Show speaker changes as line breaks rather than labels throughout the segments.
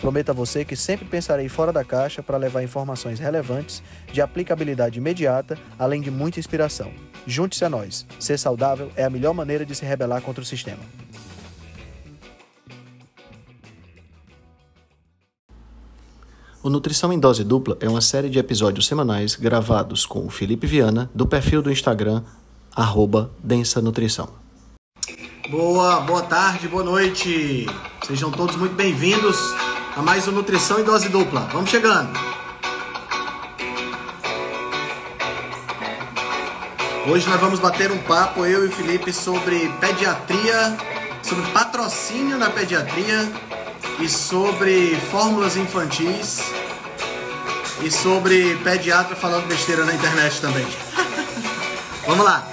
Prometo a você que sempre pensarei fora da caixa para levar informações relevantes, de aplicabilidade imediata, além de muita inspiração. Junte-se a nós. Ser saudável é a melhor maneira de se rebelar contra o sistema. O Nutrição em Dose Dupla é uma série de episódios semanais gravados com o Felipe Viana, do perfil do Instagram, arroba Densa Nutrição. Boa, boa tarde, boa noite. Sejam todos muito bem-vindos a mais um Nutrição em Dose Dupla. Vamos chegando. Hoje nós vamos bater um papo, eu e o Felipe, sobre pediatria, sobre patrocínio na pediatria e sobre fórmulas infantis e sobre pediatra falando besteira na internet também. vamos lá,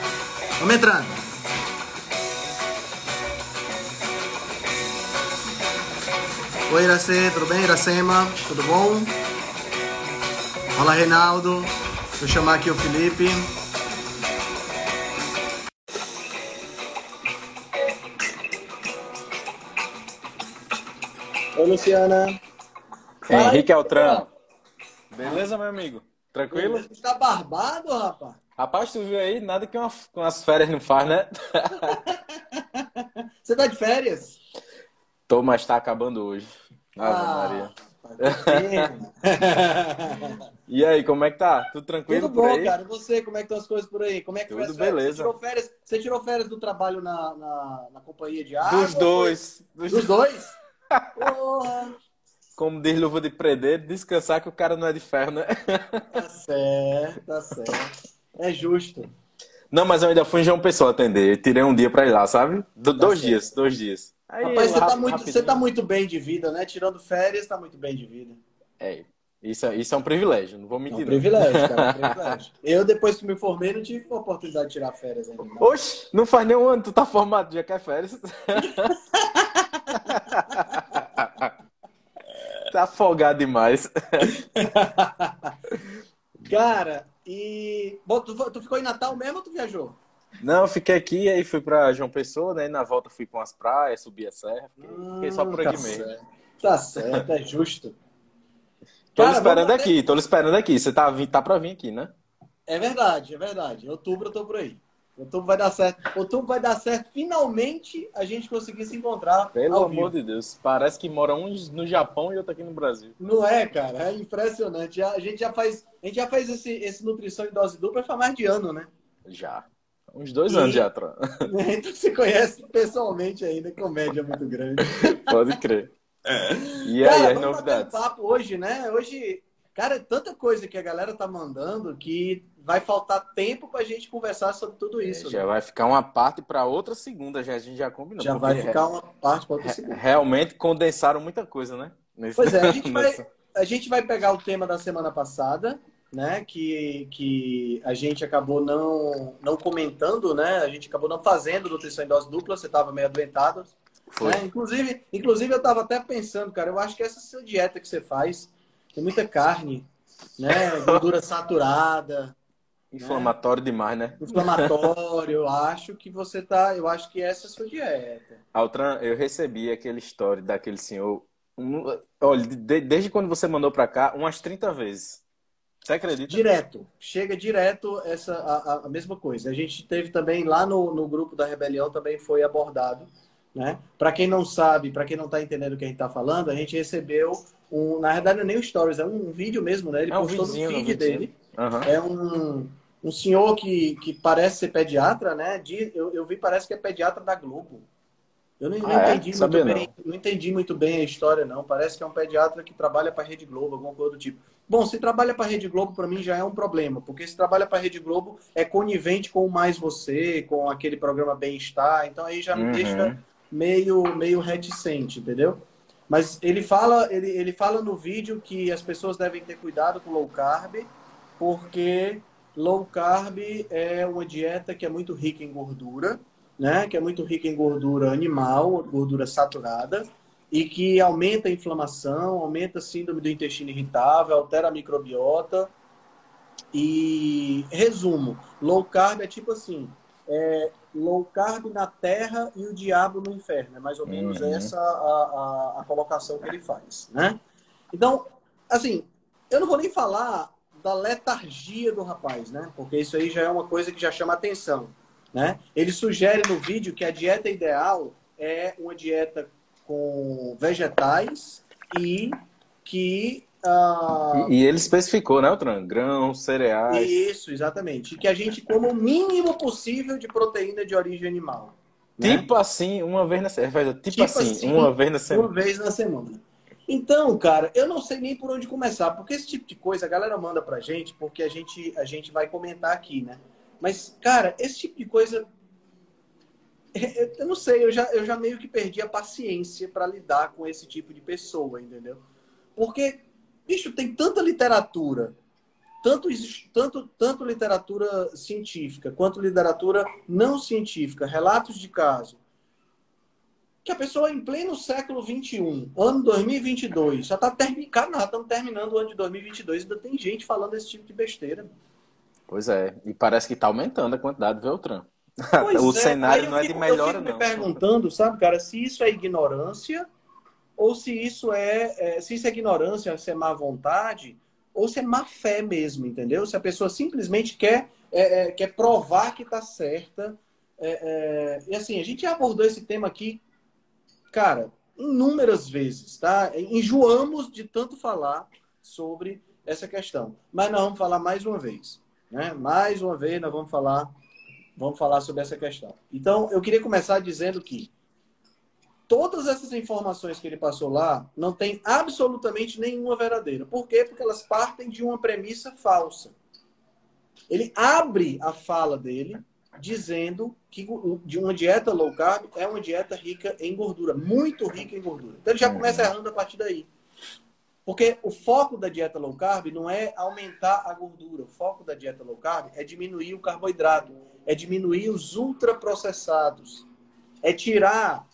vamos entrando. Oi, Iracê, tudo bem? Iracema, tudo bom? Fala, Reinaldo. Deixa eu chamar aqui o Felipe. Oi, Luciana.
Henrique Altran. Beleza, meu amigo? Tranquilo?
Você tá barbado, rapaz?
Rapaz, tu viu aí? Nada que uma, umas férias não faz, né?
Você tá de férias?
Tô, mas tá acabando hoje. Ave
Ah,
Maria.
tá
E aí, como é que tá? Tudo tranquilo
Tudo bom, cara. E você, como é que estão as coisas por aí? Como é que
Tudo beleza.
Você tirou férias, você tirou férias do trabalho na, na, na companhia de água?
Dos dois. Dos...
Dos dois? Porra!
Como diz Luva de Predeiro, descansar que o cara não é de ferro, né?
Tá certo, tá certo. É justo.
Não, mas eu ainda fui em João Pessoa atender. Eu tirei um dia pra ir lá, sabe? Do- dois
certo.
dias, dois dias. Aí,
Rapaz, você tá, muito, você tá muito bem de vida, né? Tirando férias, tá muito bem de vida.
É, isso, é- isso é um privilégio, não vou
É um
mentir. não.
privilégio, cara. É um privilégio. Eu, depois que me formei, não tive a oportunidade de tirar férias ainda. não.
Oxe, não faz nem um ano, tu tá formado, já quer férias. tá afogado demais.
Cara, e. Bom, tu, tu ficou em Natal mesmo ou tu viajou?
Não, eu fiquei aqui, aí fui pra João Pessoa, né? E na volta fui com as praias, subi a serra. Fiquei, fiquei só por
Hum,
aqui
tá
mesmo.
Certo. Tá certo, é justo.
Tô
Cara,
esperando
vamos
aqui, tô esperando aqui. Você tá, tá pra vir aqui, né?
É verdade, é verdade. Em outubro eu tô por aí. Outubro vai dar certo. Outubro vai dar certo. Finalmente a gente conseguir se encontrar.
Pelo amor de Deus. Parece que mora um no Japão e outro aqui no Brasil.
Não é, cara? É impressionante. A gente já faz, a gente já faz esse, esse nutrição em dose dupla faz mais de ano, né?
Já. Uns dois
E-
anos já, Tran.
Então você conhece pessoalmente ainda, comédia muito grande.
Pode crer. E aí,
Cara,
as novidades?
um papo hoje, né? Hoje, cara, é tanta coisa que a galera tá mandando que vai faltar tempo pra gente conversar sobre tudo isso.
É, já
né?
vai ficar uma parte para outra segunda, já a gente já combinou.
Já vai ficar uma parte para outra segunda.
realmente condensaram muita coisa, né? Nesse-
Pois é, a gente, vai, a gente vai pegar o tema da semana passada, né? Que, que a gente acabou não, não comentando, né? A gente acabou não fazendo nutrição em dose dupla, você estava meio adoentado.
Foi.
né? Inclusive, inclusive, eu estava até pensando, cara, eu acho que essa sua dieta que você faz tem muita carne, né? Gordura saturada,
Inflamatório demais, né?
inflamatório. Eu acho que você tá. Eu acho que essa é a sua dieta.
Altran, eu recebi aquele story daquele senhor. um- olha, de- desde quando você mandou pra cá, umas 30 vezes. Você acredita?
Direto, chega direto essa a, a- mesma coisa. A gente teve também lá no, no grupo da Rebelião também foi abordado, né? Para quem não sabe, para quem não está entendendo o que a gente está falando, a gente recebeu um, na verdade não é nem um stories, é um, um vídeo mesmo, né? Ele
É um
postou no
videozinho,
feed
um
dele.
Aham.
É um, um senhor que, que parece ser pediatra, né? De, eu, eu vi parece que é pediatra da Globo. Eu não, não
Ah, é?
entendi muito
Sabia
bem, não entendi muito bem a história não. Parece que é um pediatra que trabalha para a Rede Globo, alguma coisa do tipo. Bom, se trabalha para a Rede Globo, para mim já é um problema, porque se trabalha para a Rede Globo é conivente com o Mais Você, com aquele programa Bem-Estar, então aí já me
Uhum.
deixa meio, meio reticente, entendeu? Mas ele fala, ele, ele fala no vídeo que as pessoas devem ter cuidado com low carb, porque low carb é uma dieta que é muito rica em gordura, né? Que é muito rica em gordura animal, gordura saturada, e que aumenta a inflamação, aumenta a síndrome do intestino irritável, altera a microbiota. E resumo, low carb é tipo assim, é low carb na terra e o diabo no inferno. É mais ou menos uhum. essa a, a, a, colocação que ele faz, né? Então, assim, eu não vou nem falar da letargia do rapaz, né? Porque isso aí já é uma coisa que já chama atenção, né? Ele sugere no vídeo que a dieta ideal é uma dieta com vegetais e que
Uh... E, e, ele especificou, né, Altran? Grãos, cereais.
Isso, exatamente. E que a gente coma o mínimo possível de proteína de origem animal.
Né? Tipo assim, uma vez na semana. Tipo, tipo assim, assim, uma vez na semana.
Uma vez na semana. Então, cara, eu não sei nem por onde começar, porque esse tipo de coisa a galera manda pra gente, porque a gente, a gente vai comentar aqui, né? Mas, cara, esse tipo de coisa. Eu não sei, eu já, eu já meio que perdi a paciência para lidar com esse tipo de pessoa, entendeu? Porque Bicho, tem tanta literatura, tanto, tanto, tanto literatura científica quanto literatura não científica, relatos de caso, que a pessoa em pleno século XXI, ano 2022, já está terminando, estamos terminando o ano de 2022, ainda tem gente falando esse tipo de besteira.
Pois é, e parece que está aumentando a quantidade, viu, Trump? O é. cenário não é de melhora,
eu
fico
não. me perguntando, sabe, cara, se isso é ignorância ou se isso é, é, se isso é ignorância, se é má vontade, ou se é má fé mesmo, entendeu? Se a pessoa simplesmente quer, é, é quer provar que está certa. É, é, e assim, a gente já abordou esse tema aqui, cara, inúmeras vezes, tá? Enjoamos de tanto falar sobre essa questão. Mas nós vamos falar mais uma vez. Né? Mais uma vez nós vamos falar, vamos falar sobre essa questão. Então, eu queria começar dizendo que todas essas informações que ele passou lá não tem absolutamente nenhuma verdadeira. Por quê? Porque elas partem de uma premissa falsa. Ele abre a fala dele dizendo que uma dieta low carb é uma dieta rica em gordura, muito rica em gordura. Então ele já começa errando a partir daí. Porque o foco da dieta low carb não é aumentar a gordura. O foco da dieta low carb é diminuir o carboidrato, é diminuir os ultraprocessados, é tirar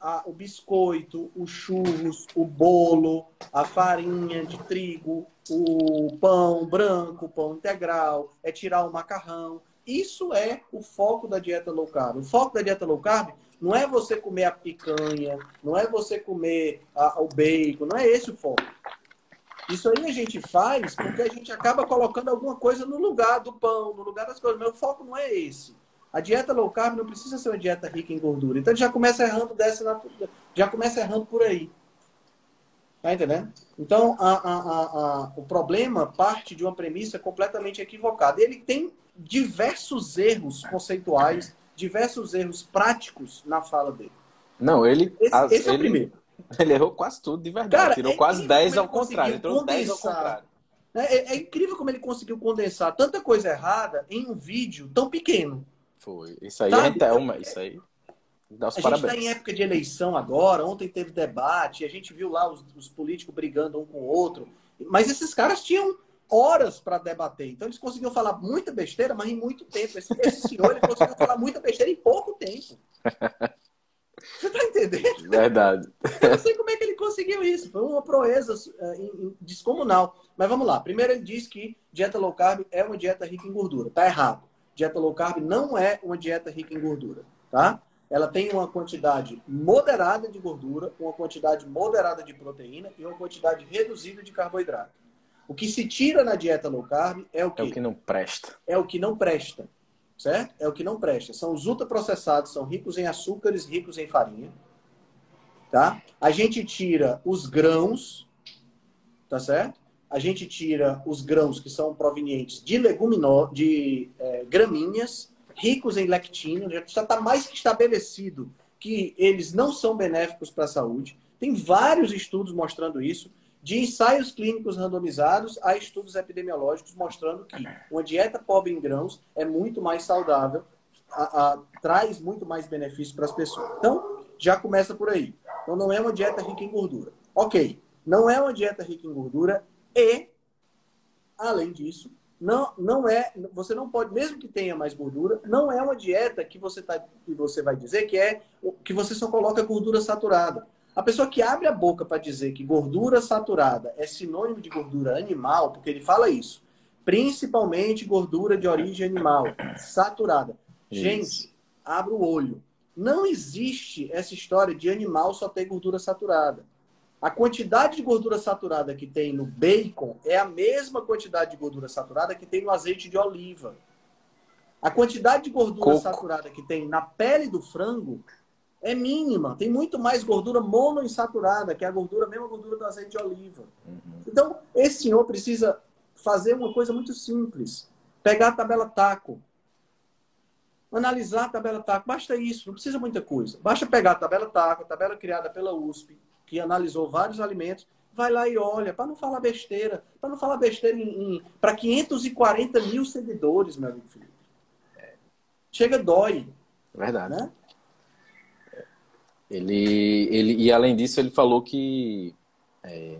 a, o biscoito, o churros, o bolo, a farinha de trigo, o pão branco, o pão integral, é tirar o macarrão. Isso é o foco da dieta low carb. O foco da dieta low carb não é você comer a picanha, não é você comer a, o bacon, não é esse o foco. Isso aí a gente faz porque a gente acaba colocando alguma coisa no lugar do pão, no lugar das coisas. Mas o foco não é esse. A dieta low carb não precisa ser uma dieta rica em gordura. Então já começa errando dessa já começa errando por aí. Tá entendendo? Então a, a, a, o problema parte de uma premissa completamente equivocada. Ele tem diversos erros conceituais, diversos erros práticos na fala dele.
Não, ele.
Esse, esse ele, é o primeiro.
Ele errou quase tudo, de verdade. Cara, Tirou é quase 10 ao contrário. Tirou 10 ao contrário.
É, é, é incrível como ele conseguiu condensar tanta coisa errada em um vídeo tão pequeno.
Foi. Isso aí Sabe? é uma, isso aí. Dá os
a
parabéns.
gente está em época de eleição agora, ontem teve debate, a gente viu lá os, os políticos brigando um com o outro. Mas esses caras tinham horas para debater. Então eles conseguiam falar muita besteira, mas em muito tempo. Esse, esse senhor ele conseguiu falar muita besteira em pouco tempo. Você tá entendendo?
Verdade.
Eu não sei como é que ele conseguiu isso. Foi uma proeza uh, descomunal. Mas vamos lá. Primeiro ele diz que dieta low carb é uma dieta rica em gordura. Tá errado dieta low carb não é uma dieta rica em gordura, tá? Ela tem uma quantidade moderada de gordura, uma quantidade moderada de proteína e uma quantidade reduzida de carboidrato. O que se tira na dieta low carb é o que?
É o que não presta.
É o que não presta, certo? É o que não presta. São os ultraprocessados, são ricos em açúcares, ricos em farinha, tá? A gente tira os grãos, tá certo? a gente tira os grãos que são provenientes de leguminosas, de é, gramíneas, ricos em lectina, já está mais que estabelecido que eles não são benéficos para a saúde. Tem vários estudos mostrando isso, de ensaios clínicos randomizados a estudos epidemiológicos mostrando que uma dieta pobre em grãos é muito mais saudável, a, a, traz muito mais benefício para as pessoas. Então, já começa por aí. Então, não é uma dieta rica em gordura. Ok, não é uma dieta rica em gordura, e, além disso, não, não é, você não pode, mesmo que tenha mais gordura, não é uma dieta que você tá, que você vai dizer que é que você só coloca gordura saturada. A pessoa que abre a boca para dizer que gordura saturada é sinônimo de gordura animal, porque ele fala isso, principalmente gordura de origem animal, saturada. Isso. Gente, abra o olho. Não existe essa história de animal só ter gordura saturada. A quantidade de gordura saturada que tem no bacon é a mesma quantidade de gordura saturada que tem no azeite de oliva. A quantidade de gordura Coco. saturada que tem na pele do frango é mínima. Tem muito mais gordura monoinsaturada, que é a gordura, a mesma gordura do azeite de oliva. Uhum. Então, esse senhor precisa fazer uma coisa muito simples. Pegar a tabela TACO. Analisar a tabela TACO. Basta isso, não precisa muita coisa. Basta pegar a tabela TACO, a tabela criada pela USP, que analisou vários alimentos, vai lá e olha, para não falar besteira, para não falar besteira em, em para 540 mil seguidores, meu amigo Felipe. Chega, dói.
Verdade. Né? Ele, ele, e além disso, ele falou que é,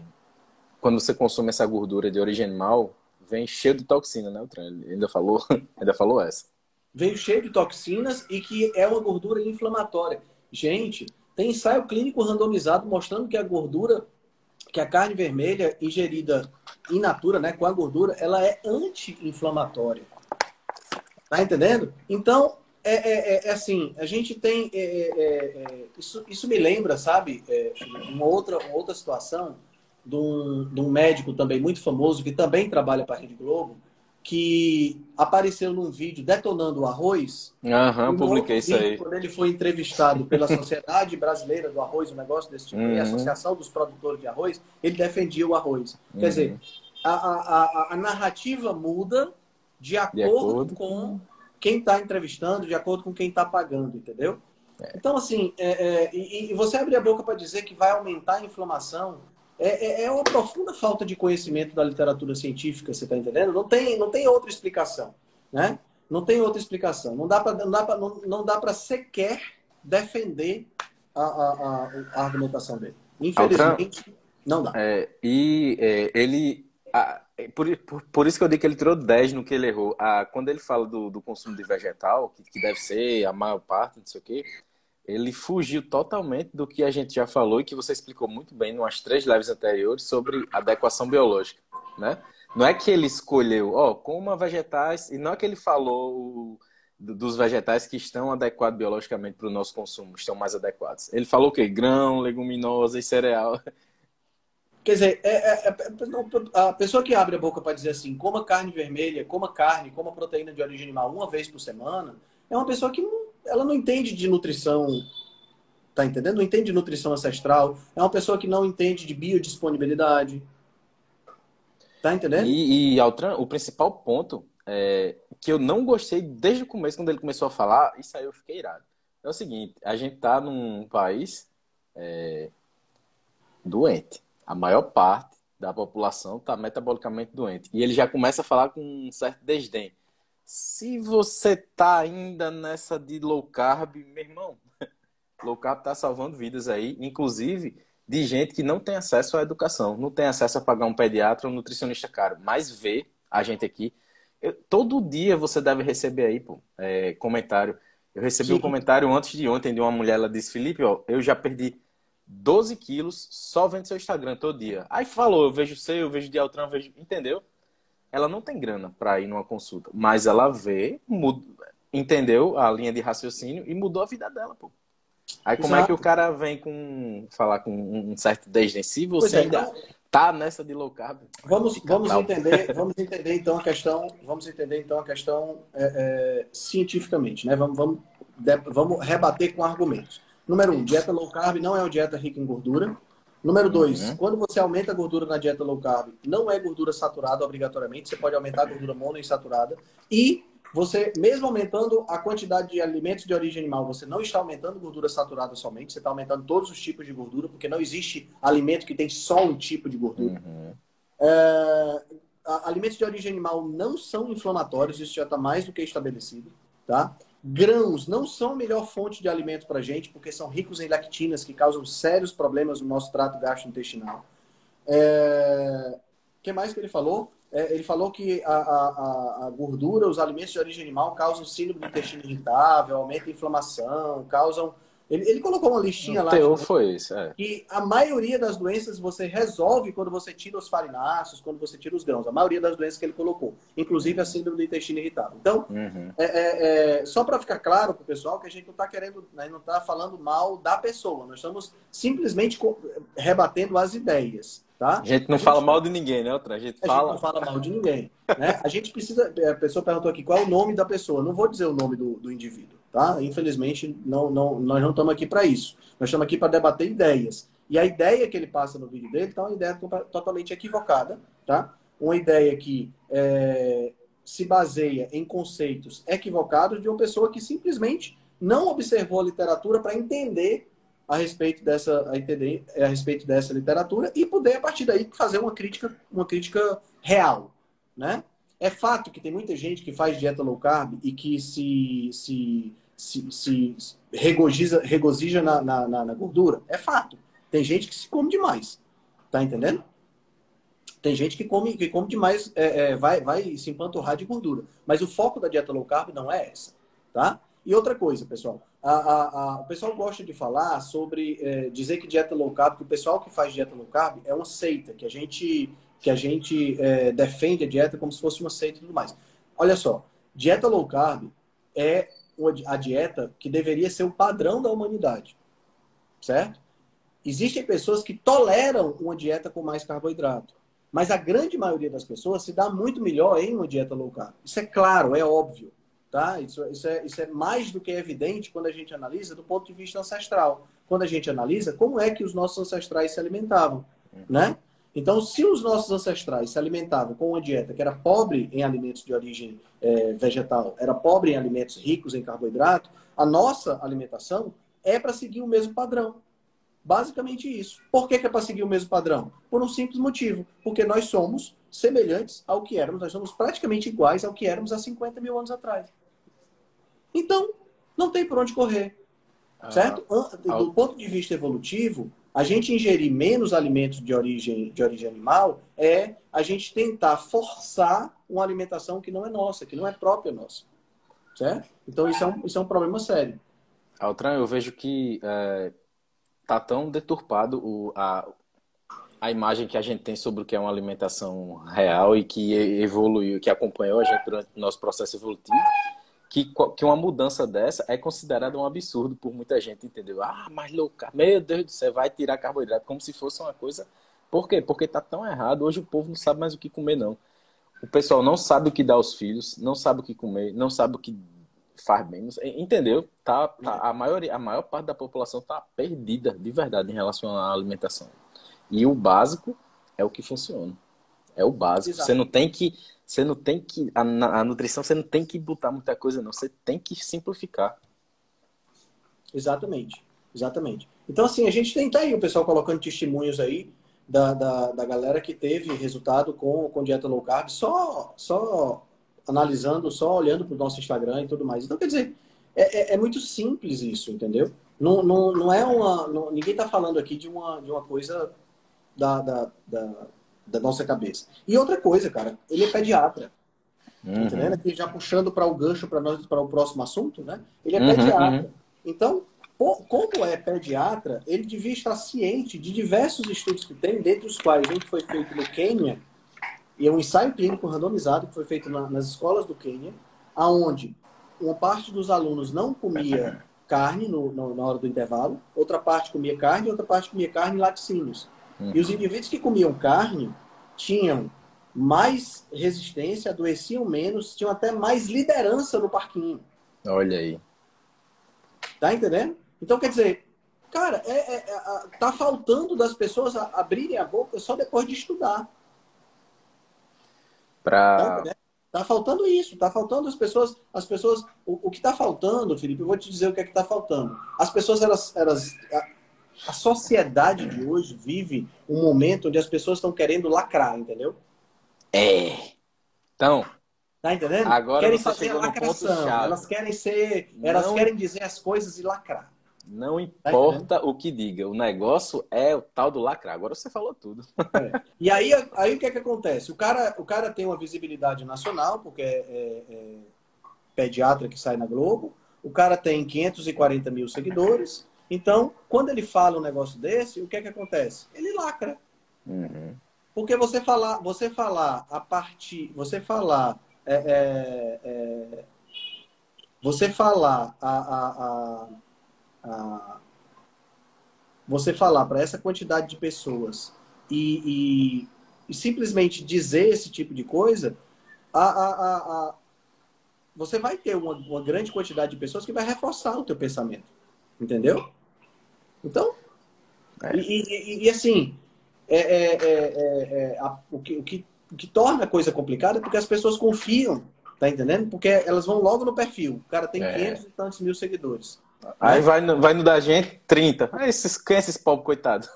quando você consome essa gordura de origem animal, vem cheio de toxina, né, Ele ainda falou, ainda falou essa.
Vem cheio de toxinas e que é uma gordura inflamatória. Gente, tem ensaio clínico randomizado mostrando que a gordura, que a carne vermelha ingerida in natura, né, com a gordura, ela é anti-inflamatória. Tá entendendo? Então, é, é, é, é assim, a gente tem. É, é, é, isso, isso me lembra, sabe, uma, outra, uma outra situação de um, de um médico também muito famoso, que também trabalha para a Rede Globo, que apareceu num vídeo detonando o arroz.
Aham, uhum, publiquei isso aí.
Quando ele foi entrevistado pela Sociedade Brasileira do Arroz, um negócio desse tipo, uhum. e a Associação dos Produtores de Arroz, ele defendia o arroz. Uhum. Quer dizer, a, a, a, a, narrativa muda de acordo, de acordo. com quem está entrevistando, de acordo com quem está pagando, entendeu? É. Então, assim, é, é, e, e, você abrir a boca para dizer que vai aumentar a inflamação é, é, é uma profunda falta de conhecimento da literatura científica, você está entendendo? Não tem, não tem outra explicação, né? Não tem outra explicação. Não dá para não dá não, não dá para sequer defender a, a, a, argumentação dele. Infelizmente, não dá.
É, e ele a, por, por, por, isso que eu digo que ele tirou 10 no que ele errou. A, quando ele fala do, do consumo de vegetal, que, que deve ser a maior parte, não sei o quê, ele fugiu totalmente do que a gente já falou e que você explicou muito bem em umas três lives anteriores sobre adequação biológica, né? Não é que ele escolheu, ó, oh, coma vegetais, e não é que ele falou dos vegetais que estão adequados biologicamente para o nosso consumo, estão mais adequados. Ele falou o quê? Grão, leguminosa e cereal.
Quer dizer, é, é, é, a pessoa que abre a boca para dizer assim, coma carne vermelha, coma carne, coma proteína de origem animal uma vez por semana, é uma pessoa que não ela não entende de nutrição, tá entendendo? Não entende de nutrição ancestral. É uma pessoa que não entende de biodisponibilidade. Tá entendendo?
E, e Altran, o principal ponto é, que eu não gostei desde o começo, quando ele começou a falar, isso aí eu fiquei irado. É o seguinte, a gente tá num país é, doente. A maior parte da população está metabolicamente doente. E ele já começa a falar com um certo desdém. Se você tá ainda nessa de low carb, meu irmão, low carb tá salvando vidas aí, inclusive de gente que não tem acesso à educação, não tem acesso a pagar um pediatra ou um nutricionista caro, mas vê a gente aqui. Eu, todo dia você deve receber aí, pô, é, comentário. Eu recebi um comentário antes de ontem de uma mulher, ela disse, Felipe, ó, eu já perdi 12 quilos só vendo seu Instagram todo dia. Aí falou, eu vejo seu, eu vejo de Altran, eu vejo... Entendeu? ela não tem grana para ir numa consulta, mas ela vê, muda, entendeu a linha de raciocínio e mudou a vida dela, pô. Aí como Exato. é que o cara vem com falar com um certo desdém? Se você é, ainda então, tá nessa de low carb,
vamos vamos entender, vamos entender então a questão, vamos entender então a questão é, é, cientificamente, né? Vamos vamos vamos rebater com argumentos. Número um, dieta low carb não é uma dieta rica em gordura. Número dois, uhum. quando você aumenta a gordura na dieta low carb, não é gordura saturada obrigatoriamente, você pode aumentar a gordura monoinsaturada. E você, mesmo aumentando a quantidade de alimentos de origem animal, você não está aumentando gordura saturada somente, você está aumentando todos os tipos de gordura, porque não existe alimento que tem só um tipo de gordura. Uhum. É, alimentos de origem animal não são inflamatórios, isso já está mais do que estabelecido, tá? Grãos não são a melhor fonte de alimento para a gente, porque são ricos em lactinas que causam sérios problemas no nosso trato gastrointestinal. É... O que mais que ele falou? é, ele falou que a, a, a, gordura, os alimentos de origem animal causam síndrome do intestino irritável, aumenta a inflamação, causam ele, ele colocou uma listinha
o
lá.
Teu foi é.
E a maioria das doenças você resolve quando você tira os farináceos, quando você tira os grãos. A maioria das doenças que ele colocou. Inclusive a síndrome do intestino irritável. Então, uhum. é, é, é, só para ficar claro para o pessoal que a gente não está querendo, né, não está falando mal da pessoa. Nós estamos simplesmente rebatendo as ideias. Tá?
A gente não a fala mal de ninguém, né, Outra? A gente,
a
fala...
gente não fala mal de ninguém. Né? A gente precisa. A pessoa perguntou aqui qual é o nome da pessoa. Não vou dizer o nome do, do indivíduo tá? Infelizmente, não, não, nós não estamos aqui para isso. Nós estamos aqui para debater ideias. E a ideia que ele passa no vídeo dele está uma ideia totalmente equivocada, tá? Uma ideia que é, se baseia em conceitos equivocados de uma pessoa que simplesmente não observou a literatura para entender a respeito dessa a entender a respeito dessa literatura e poder a partir daí fazer uma crítica uma crítica real, né? É fato que tem muita gente que faz dieta low carb e que se, se, se, se regozija, regozija na, na, na, gordura. É fato. Tem gente que se come demais. Tá entendendo? Tem gente que come, que come demais, é, é, vai, vai se empanturrar de gordura. Mas o foco da dieta low carb não é essa. Tá? E outra coisa, pessoal. A, a, a, o pessoal gosta de falar sobre é, dizer que dieta low carb, que o pessoal que faz dieta low carb é uma seita, que a gente que a gente é, defende a dieta como se fosse uma seita e tudo mais. Olha só, dieta low carb é a dieta que deveria ser o padrão da humanidade, certo? Existem pessoas que toleram uma dieta com mais carboidrato, mas a grande maioria das pessoas se dá muito melhor em uma dieta low carb. Isso é claro, é óbvio, tá? Isso, isso, é, isso é mais do que evidente quando a gente analisa do ponto de vista ancestral. Quando a gente analisa como é que os nossos ancestrais se alimentavam, né? Então, se os nossos ancestrais se alimentavam com uma dieta que era pobre em alimentos de origem é, vegetal, era pobre em alimentos ricos em carboidrato, a nossa alimentação é para seguir o mesmo padrão. Basicamente isso. Por que, que é para seguir o mesmo padrão? Por um simples motivo. Porque nós somos semelhantes ao que éramos, nós somos praticamente iguais ao que éramos há 50 mil anos atrás. Então, não tem por onde correr. Ah, certo? Do ponto de vista evolutivo, a gente ingerir menos alimentos de origem, de origem animal é a gente tentar forçar uma alimentação que não é nossa, que não é própria nossa. Certo? Então isso é um, isso é um problema sério.
Altran, eu vejo que é, tá tão deturpado o, a, a imagem que a gente tem sobre o que é uma alimentação real e que evoluiu, que acompanhou a gente durante o nosso processo evolutivo, que, que uma mudança dessa é considerada um absurdo por muita gente, entendeu? Ah, mas louca, meu Deus do céu, vai tirar carboidrato como se fosse uma coisa. Por quê? Porque tá tão errado. Hoje o povo não sabe mais o que comer, não. O pessoal não sabe o que dá aos filhos, não sabe o que comer, não sabe o que faz bem. Entendeu? Tá, tá, a, maioria, a maior parte da população tá perdida, de verdade, em relação à alimentação. E o básico é o que funciona. É o básico. Exato. Você não tem que você não tem que. A, a nutrição você não tem que botar muita coisa, não. Você tem que simplificar.
Exatamente. Exatamente. Então, assim, a gente tem tá aí o pessoal colocando testemunhos aí da, da, da galera que teve resultado com, com dieta low carb, só, só analisando, só olhando para o nosso Instagram e tudo mais. Então, quer dizer, é, é, é muito simples isso, entendeu? Não, não, não é uma. Não, ninguém está falando aqui de uma, de uma coisa da, da, da da nossa cabeça. E outra coisa, cara, ele é pediatra. Uhum. Entendendo? Aqui já puxando para o gancho para nós para o próximo assunto, né? Ele é uhum, pediatra. Uhum. Então, como é pediatra, ele devia estar ciente de diversos estudos que tem, dentre os quais um que foi feito no Quênia, e é um ensaio clínico randomizado que foi feito na, nas escolas do Quênia, aonde uma parte dos alunos não comia carne no, no, na hora do intervalo, outra parte comia carne, outra parte comia carne e laticínios. Uhum. E os indivíduos que comiam carne tinham mais resistência, adoeciam menos, tinham até mais liderança no parquinho.
Olha aí.
Tá entendendo? Então, quer dizer, cara, é, é, é, tá faltando das pessoas abrirem a boca só depois de estudar.
Pra...
Tá, tá faltando isso, tá faltando as pessoas, as pessoas, o, o que tá faltando, Felipe, eu vou te dizer o que é que tá faltando. As pessoas, elas, elas a sociedade de hoje vive um momento onde as pessoas estão querendo lacrar, entendeu?
É. Então.
Tá entendendo?
Agora querem fazer a lacração.
Elas querem ser. Não, elas querem dizer as coisas e lacrar.
Não tá importa o que diga, o negócio é o tal do lacrar. Agora você falou tudo.
É. E aí, aí o que é que acontece? O cara, o cara tem uma visibilidade nacional, porque é, é, é pediatra que sai na Globo, o cara tem 540 mil seguidores. Então, quando ele fala um negócio desse, o que é que acontece? Ele lacra. Uhum. Porque você falar, você falar a partir, você falar, é, é, é, você falar a, a, a, a você falar para essa quantidade de pessoas e, e, e, simplesmente dizer esse tipo de coisa, a, você vai ter uma, uma grande quantidade de pessoas que vai reforçar o teu pensamento. Entendeu? Então, é. e, e, e, assim, é, é, é, é a, o, que, o, que, o que torna a coisa complicada é porque as pessoas confiam, tá entendendo? Porque elas vão logo no perfil. O cara tem 500 e tantos mil seguidores.
Aí vai no, vai no da gente 30. Ah, esses, quem é esses pobres coitados?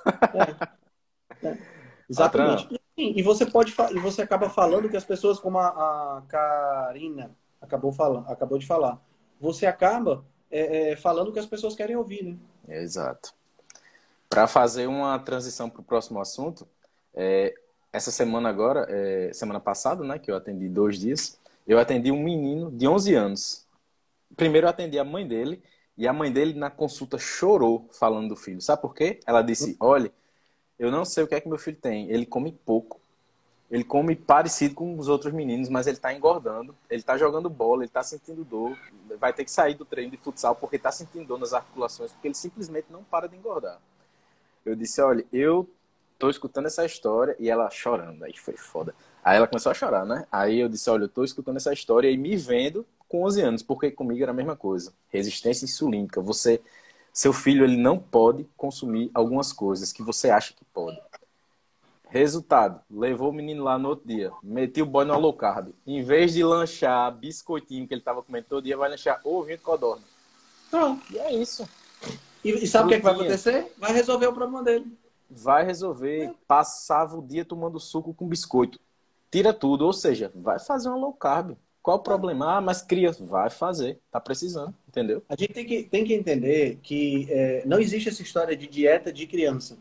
Exatamente. E, e, você pode e você acaba falando que as pessoas, como a, a Karina acabou, falando, acabou de falar, você acaba é, é, falando o que as pessoas querem ouvir, né?
Exato. Para fazer uma transição para o próximo assunto, é, essa semana agora, é, semana passada, né, que eu atendi dois dias, eu atendi um menino de 11 anos. Primeiro eu atendi a mãe dele, e a mãe dele na consulta chorou falando do filho. Sabe por quê? Ela disse: Olha, eu não sei o que é que meu filho tem. Ele come pouco. Ele come parecido com os outros meninos, mas ele está engordando. Ele está jogando bola, ele está sentindo dor. Vai ter que sair do treino de futsal porque está sentindo dor nas articulações, porque ele simplesmente não para de engordar. Eu disse: Olha, eu tô escutando essa história e ela chorando. Aí foi foda. Aí ela começou a chorar, né? Aí eu disse: Olha, eu tô escutando essa história e me vendo com 11 anos, porque comigo era a mesma coisa. Resistência insulínica. Você, seu filho, ele não pode consumir algumas coisas que você acha que pode. Resultado, levou o menino lá no outro dia, meti o boy no low carb. Em vez de lanchar biscoitinho que ele tava comendo todo dia, vai lanchar ovinho de codorna.
Não. E é isso. E, e sabe o que, é que, vai acontecer? Vai resolver o problema dele.
Vai resolver. É. Passava o dia tomando suco com biscoito. Tira tudo, ou seja, vai fazer uma low carb. Qual o problema? Ah, mas cria. Vai fazer. Tá precisando, entendeu?
A gente tem que, tem que entender que é, não existe essa história de dieta de criança.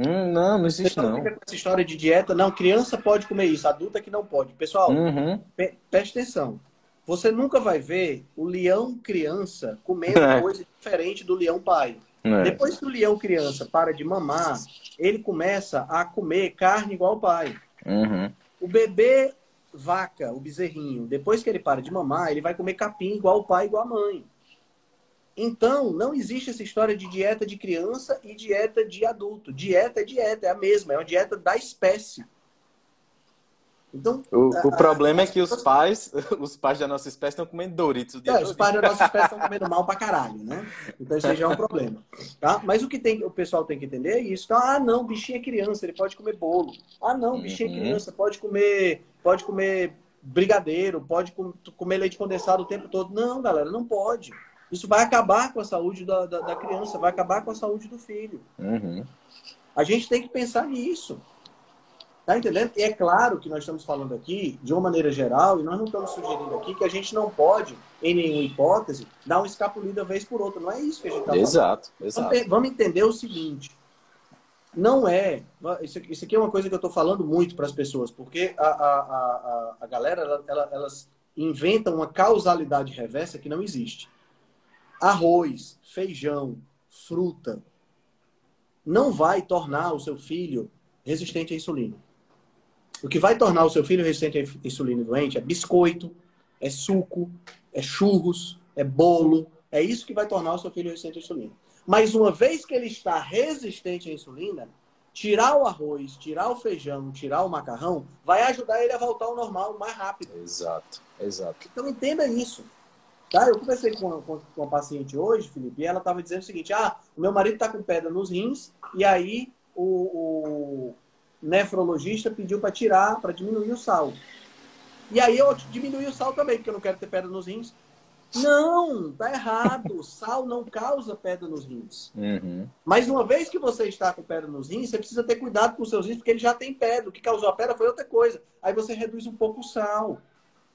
Hum, não, não existe não.
Fica com essa história de dieta, não, criança pode comer isso, adulta que não pode. Pessoal, uhum. preste atenção. Você nunca vai ver o leão criança comendo é. coisa diferente do leão pai. É. Depois que o leão criança para de mamar, ele começa a comer carne igual o pai. Uhum. O bebê vaca, o bezerrinho, depois que ele para de mamar, ele vai comer capim igual o pai, igual a mãe. Então, não existe essa história de dieta de criança e dieta de adulto. Dieta é dieta, é a mesma, é uma dieta da espécie.
Então, o, a, o problema a, é que os pais, os pais da nossa espécie estão comendo Doritos o
dia é, Os pais da nossa espécie estão comendo mal pra caralho, né? Então isso já é um problema. Tá? Mas o que tem, o pessoal tem que entender é isso. Então, ah, não, bichinho é criança, ele pode comer bolo. Ah, não, bichinho é uhum. é criança, pode comer, pode comer brigadeiro, pode comer leite condensado o tempo todo. Não, galera, não pode. Isso vai acabar com a saúde da, da, da criança, vai acabar com a saúde do filho. Uhum. A gente tem que pensar nisso. Tá entendendo? E é claro que nós estamos falando aqui de uma maneira geral e nós não estamos sugerindo aqui que a gente não pode, em nenhuma hipótese, dar um escapulido vez por outra. Não é isso que a gente está falando.
Exato, exato.
Vamos entender o seguinte. Não é. Isso, aqui é uma coisa que eu estou falando muito para as pessoas, porque a, a, a, a galera, ela, elas inventam uma causalidade reversa que não existe arroz, feijão, fruta, não vai tornar o seu filho resistente à insulina. O que vai tornar o seu filho resistente à insulina doente é biscoito, é suco, é churros, é bolo. É isso que vai tornar o seu filho resistente à insulina. Mas uma vez que ele está resistente à insulina, tirar o arroz, tirar o feijão, tirar o macarrão, vai ajudar ele a voltar ao normal mais rápido.
Exato, exato.
Então entenda isso. Tá? Eu conversei com, com, com uma paciente hoje, Felipe, e ela estava dizendo o seguinte: ah, o meu marido está com pedra nos rins, e aí o, o nefrologista pediu para tirar, para diminuir o sal. E aí eu diminui o sal também, porque eu não quero ter pedra nos rins. Não, tá errado. Sal não causa pedra nos rins. Uhum. Mas uma vez que você está com pedra nos rins, você precisa ter cuidado com os seus rins, porque ele já tem pedra. O que causou a pedra foi outra coisa. Aí você reduz um pouco o sal.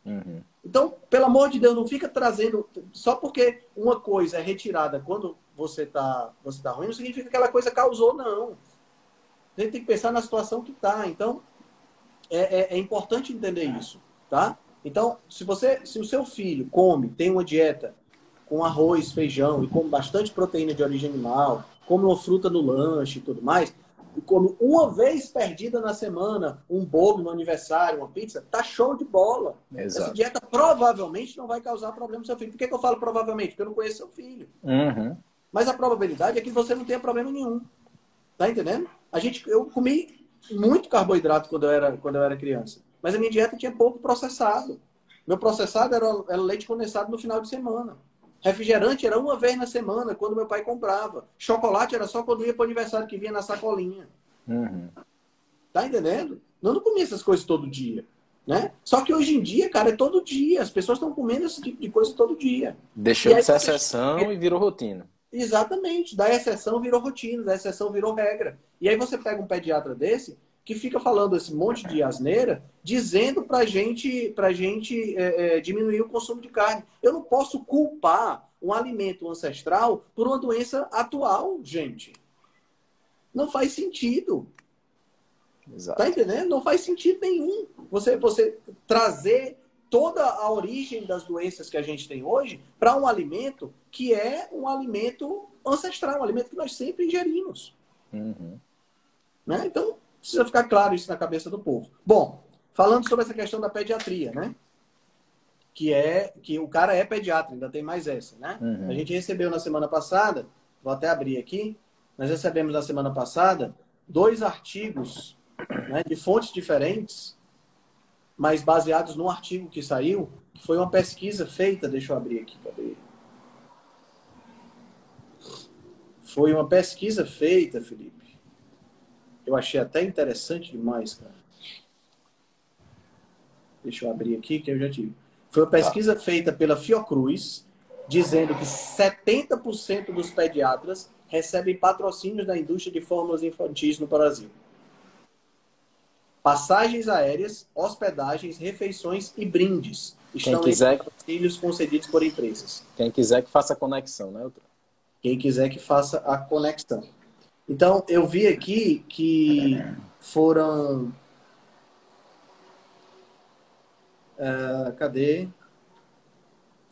Uhum. Então, pelo amor de Deus, não fica trazendo. Só porque uma coisa é retirada quando você tá, você tá ruim, não significa que aquela coisa causou, não. A gente tem que pensar na situação que tá. Então, é, é, é importante entender isso, tá? Então, se você, se o seu filho come, tem uma dieta com arroz, feijão e come bastante proteína de origem animal, come uma fruta no lanche e tudo mais, come uma vez perdida na semana um bolo no aniversário, uma pizza, tá show de bola. Exato. Essa dieta provavelmente não vai causar problema no seu filho. Por que, que eu falo provavelmente? Porque eu não conheço seu filho.
Uhum.
Mas a probabilidade é que você não tenha problema nenhum. Tá entendendo? A gente, eu comi muito carboidrato quando eu era, quando eu era criança. Mas a minha dieta tinha pouco processado. Meu processado era, era leite condensado no final de semana. Refrigerante era uma vez na semana, quando meu pai comprava. Chocolate era só quando ia para o aniversário que vinha na sacolinha.
Uhum.
Tá entendendo? Eu não comia essas coisas todo dia. Né? Só que hoje em dia, cara, é todo dia. As pessoas estão comendo esse tipo de coisa todo dia.
Deixou de ser exceção e virou rotina.
Exatamente. Da exceção virou rotina, da exceção virou regra. E aí você pega um pediatra desse que fica falando esse monte de asneira, dizendo para gente, a gente é, é, diminuir o consumo de carne. Eu não posso culpar um alimento ancestral por uma doença atual, gente. Não faz sentido.
Exato.
Tá entendendo? Não faz sentido nenhum. Você, você trazer toda a origem das doenças que a gente tem hoje para um alimento que é um alimento ancestral, um alimento que nós sempre ingerimos.
Uhum.
Né? Então, Precisa ficar claro isso na cabeça do povo. Bom, falando sobre essa questão da pediatria, né? Que é que o cara é pediatra, ainda tem mais essa, né?
Uhum.
A gente recebeu na semana passada, vou até abrir aqui, nós recebemos na semana passada dois artigos né, de fontes diferentes, mas baseados num artigo que saiu, que foi uma pesquisa feita, deixa eu abrir aqui, cadê? Foi uma pesquisa feita, Felipe, eu achei até interessante demais, cara. Deixa eu abrir aqui, que eu já tive. Foi uma pesquisa tá. feita pela Fiocruz, dizendo que 70% dos pediatras recebem patrocínios da indústria de fórmulas infantis no Brasil. Passagens aéreas, hospedagens, refeições e brindes estão
Quem quiser... entre
patrocínios concedidos por empresas.
Quem quiser que faça a conexão, né, Doutor?
Quem quiser que faça a conexão. Então, eu vi aqui que foram. Uh, cadê?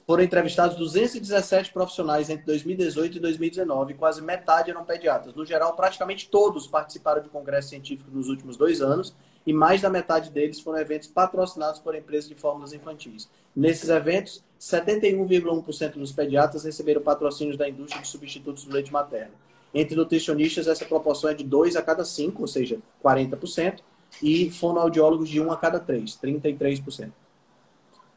Foram entrevistados 217 profissionais entre 2018 e 2019, quase metade eram pediatras. No geral, praticamente todos participaram de congresso científico nos últimos dois anos e mais da metade deles foram eventos patrocinados por empresas de fórmulas infantis. Nesses eventos, 71,1% dos pediatras receberam patrocínios da indústria de substitutos do leite materno. Entre nutricionistas, essa proporção é de 2 a cada 5, ou seja, 40%, e fonoaudiólogos de 1 a cada 3, 33%.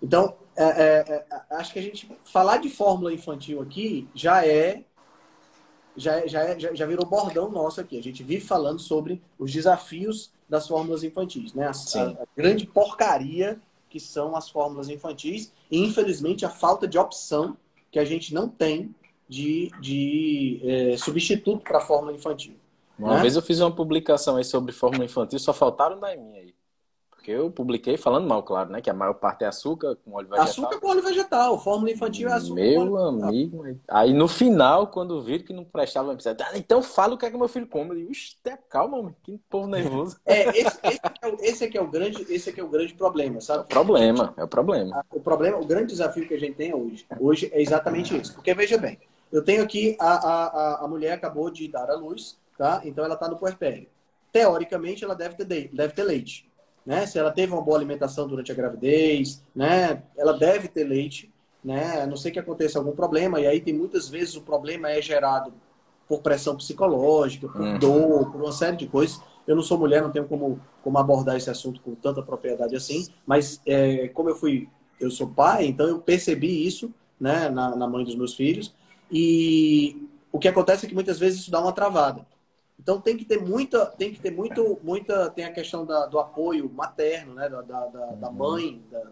Então, é, é, é, acho que a gente falar de fórmula infantil aqui já é já, já, é, já, já virou bordão nosso aqui. A gente vive falando sobre os desafios das fórmulas infantis, né? A, a, a, grande porcaria que são as fórmulas infantis e, infelizmente, a falta de opção que a gente não tem de, de é, substituto para a fórmula infantil.
Uma né? vez eu fiz uma publicação aí sobre fórmula infantil, só faltaram da minha aí. Porque eu publiquei falando mal, claro, né? Que a maior parte é açúcar com óleo vegetal.
Açúcar com óleo vegetal. Fórmula infantil é açúcar
Meu amigo. Aí no final, quando viram que não prestava, eu pensei, ah, então fala o que é que meu filho come. Eu digo, calma, mano. Que povo nervoso.
É, esse, esse, é o, esse, aqui é o grande, esse aqui é o grande problema, sabe? É
o problema, é o problema.
O problema, o grande desafio que a gente tem hoje, hoje é exatamente isso. Porque, veja bem, eu tenho aqui, a, a, a mulher acabou de dar à luz, tá? Então ela está no puerpério. Teoricamente, ela deve ter, deve ter leite. Né? Se ela teve uma boa alimentação durante a gravidez, né? Ela deve ter leite, né? A não sei que aconteça algum problema, e aí tem muitas vezes o problema é gerado por pressão psicológica, por uhum. dor, por uma série de coisas. Eu não sou mulher, não tenho como, como abordar esse assunto com tanta propriedade assim, mas é, como eu fui, eu sou pai, então eu percebi isso, né, na, na mãe dos meus filhos, e o que acontece é que muitas vezes isso dá uma travada. Então tem que ter muita, tem que ter muito, muita, tem a questão da, do apoio materno, né, da, da, da uhum. mãe, da,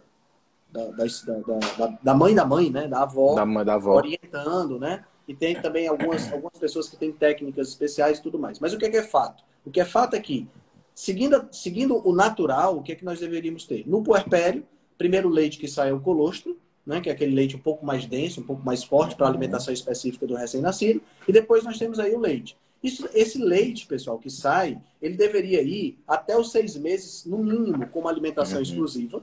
da, da, da, mãe da mãe, né, da avó,
da, mãe, da avó,
orientando, né, e tem também algumas, algumas pessoas que têm técnicas especiais e tudo mais. Mas o que é, que é fato? O que é fato é que, seguindo, seguindo o natural, o que é que nós deveríamos ter? No puerpério, primeiro leite que sai é o colostro, né, que é aquele leite um pouco mais denso, um pouco mais forte para a alimentação específica do recém-nascido, e depois nós temos aí o leite. Isso, esse leite, pessoal, que sai, ele deveria ir até os seis meses, no mínimo, com uma alimentação uhum. exclusiva,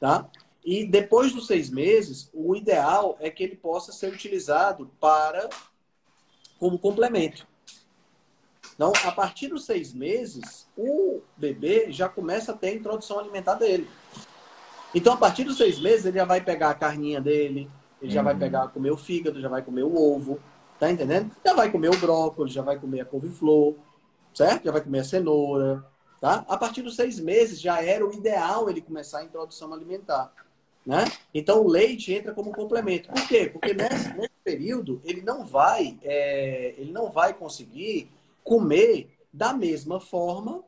tá? E depois dos seis meses, o ideal é que ele possa ser utilizado para como complemento. Então, a partir dos seis meses, o bebê já começa a ter a introdução alimentar dele. Então, a partir dos seis meses, ele já vai pegar a carninha dele, ele já vai uhum. pegar, comer o fígado, já vai comer o ovo, tá entendendo? Já vai comer o brócolis, já vai comer a couve-flor, certo? Já vai comer a cenoura, tá? A partir dos seis meses, já era o ideal ele começar a introdução alimentar, né? Então, o leite entra como complemento. Por quê? Porque nesse, nesse período, ele não vai, é, ele não vai conseguir comer da mesma forma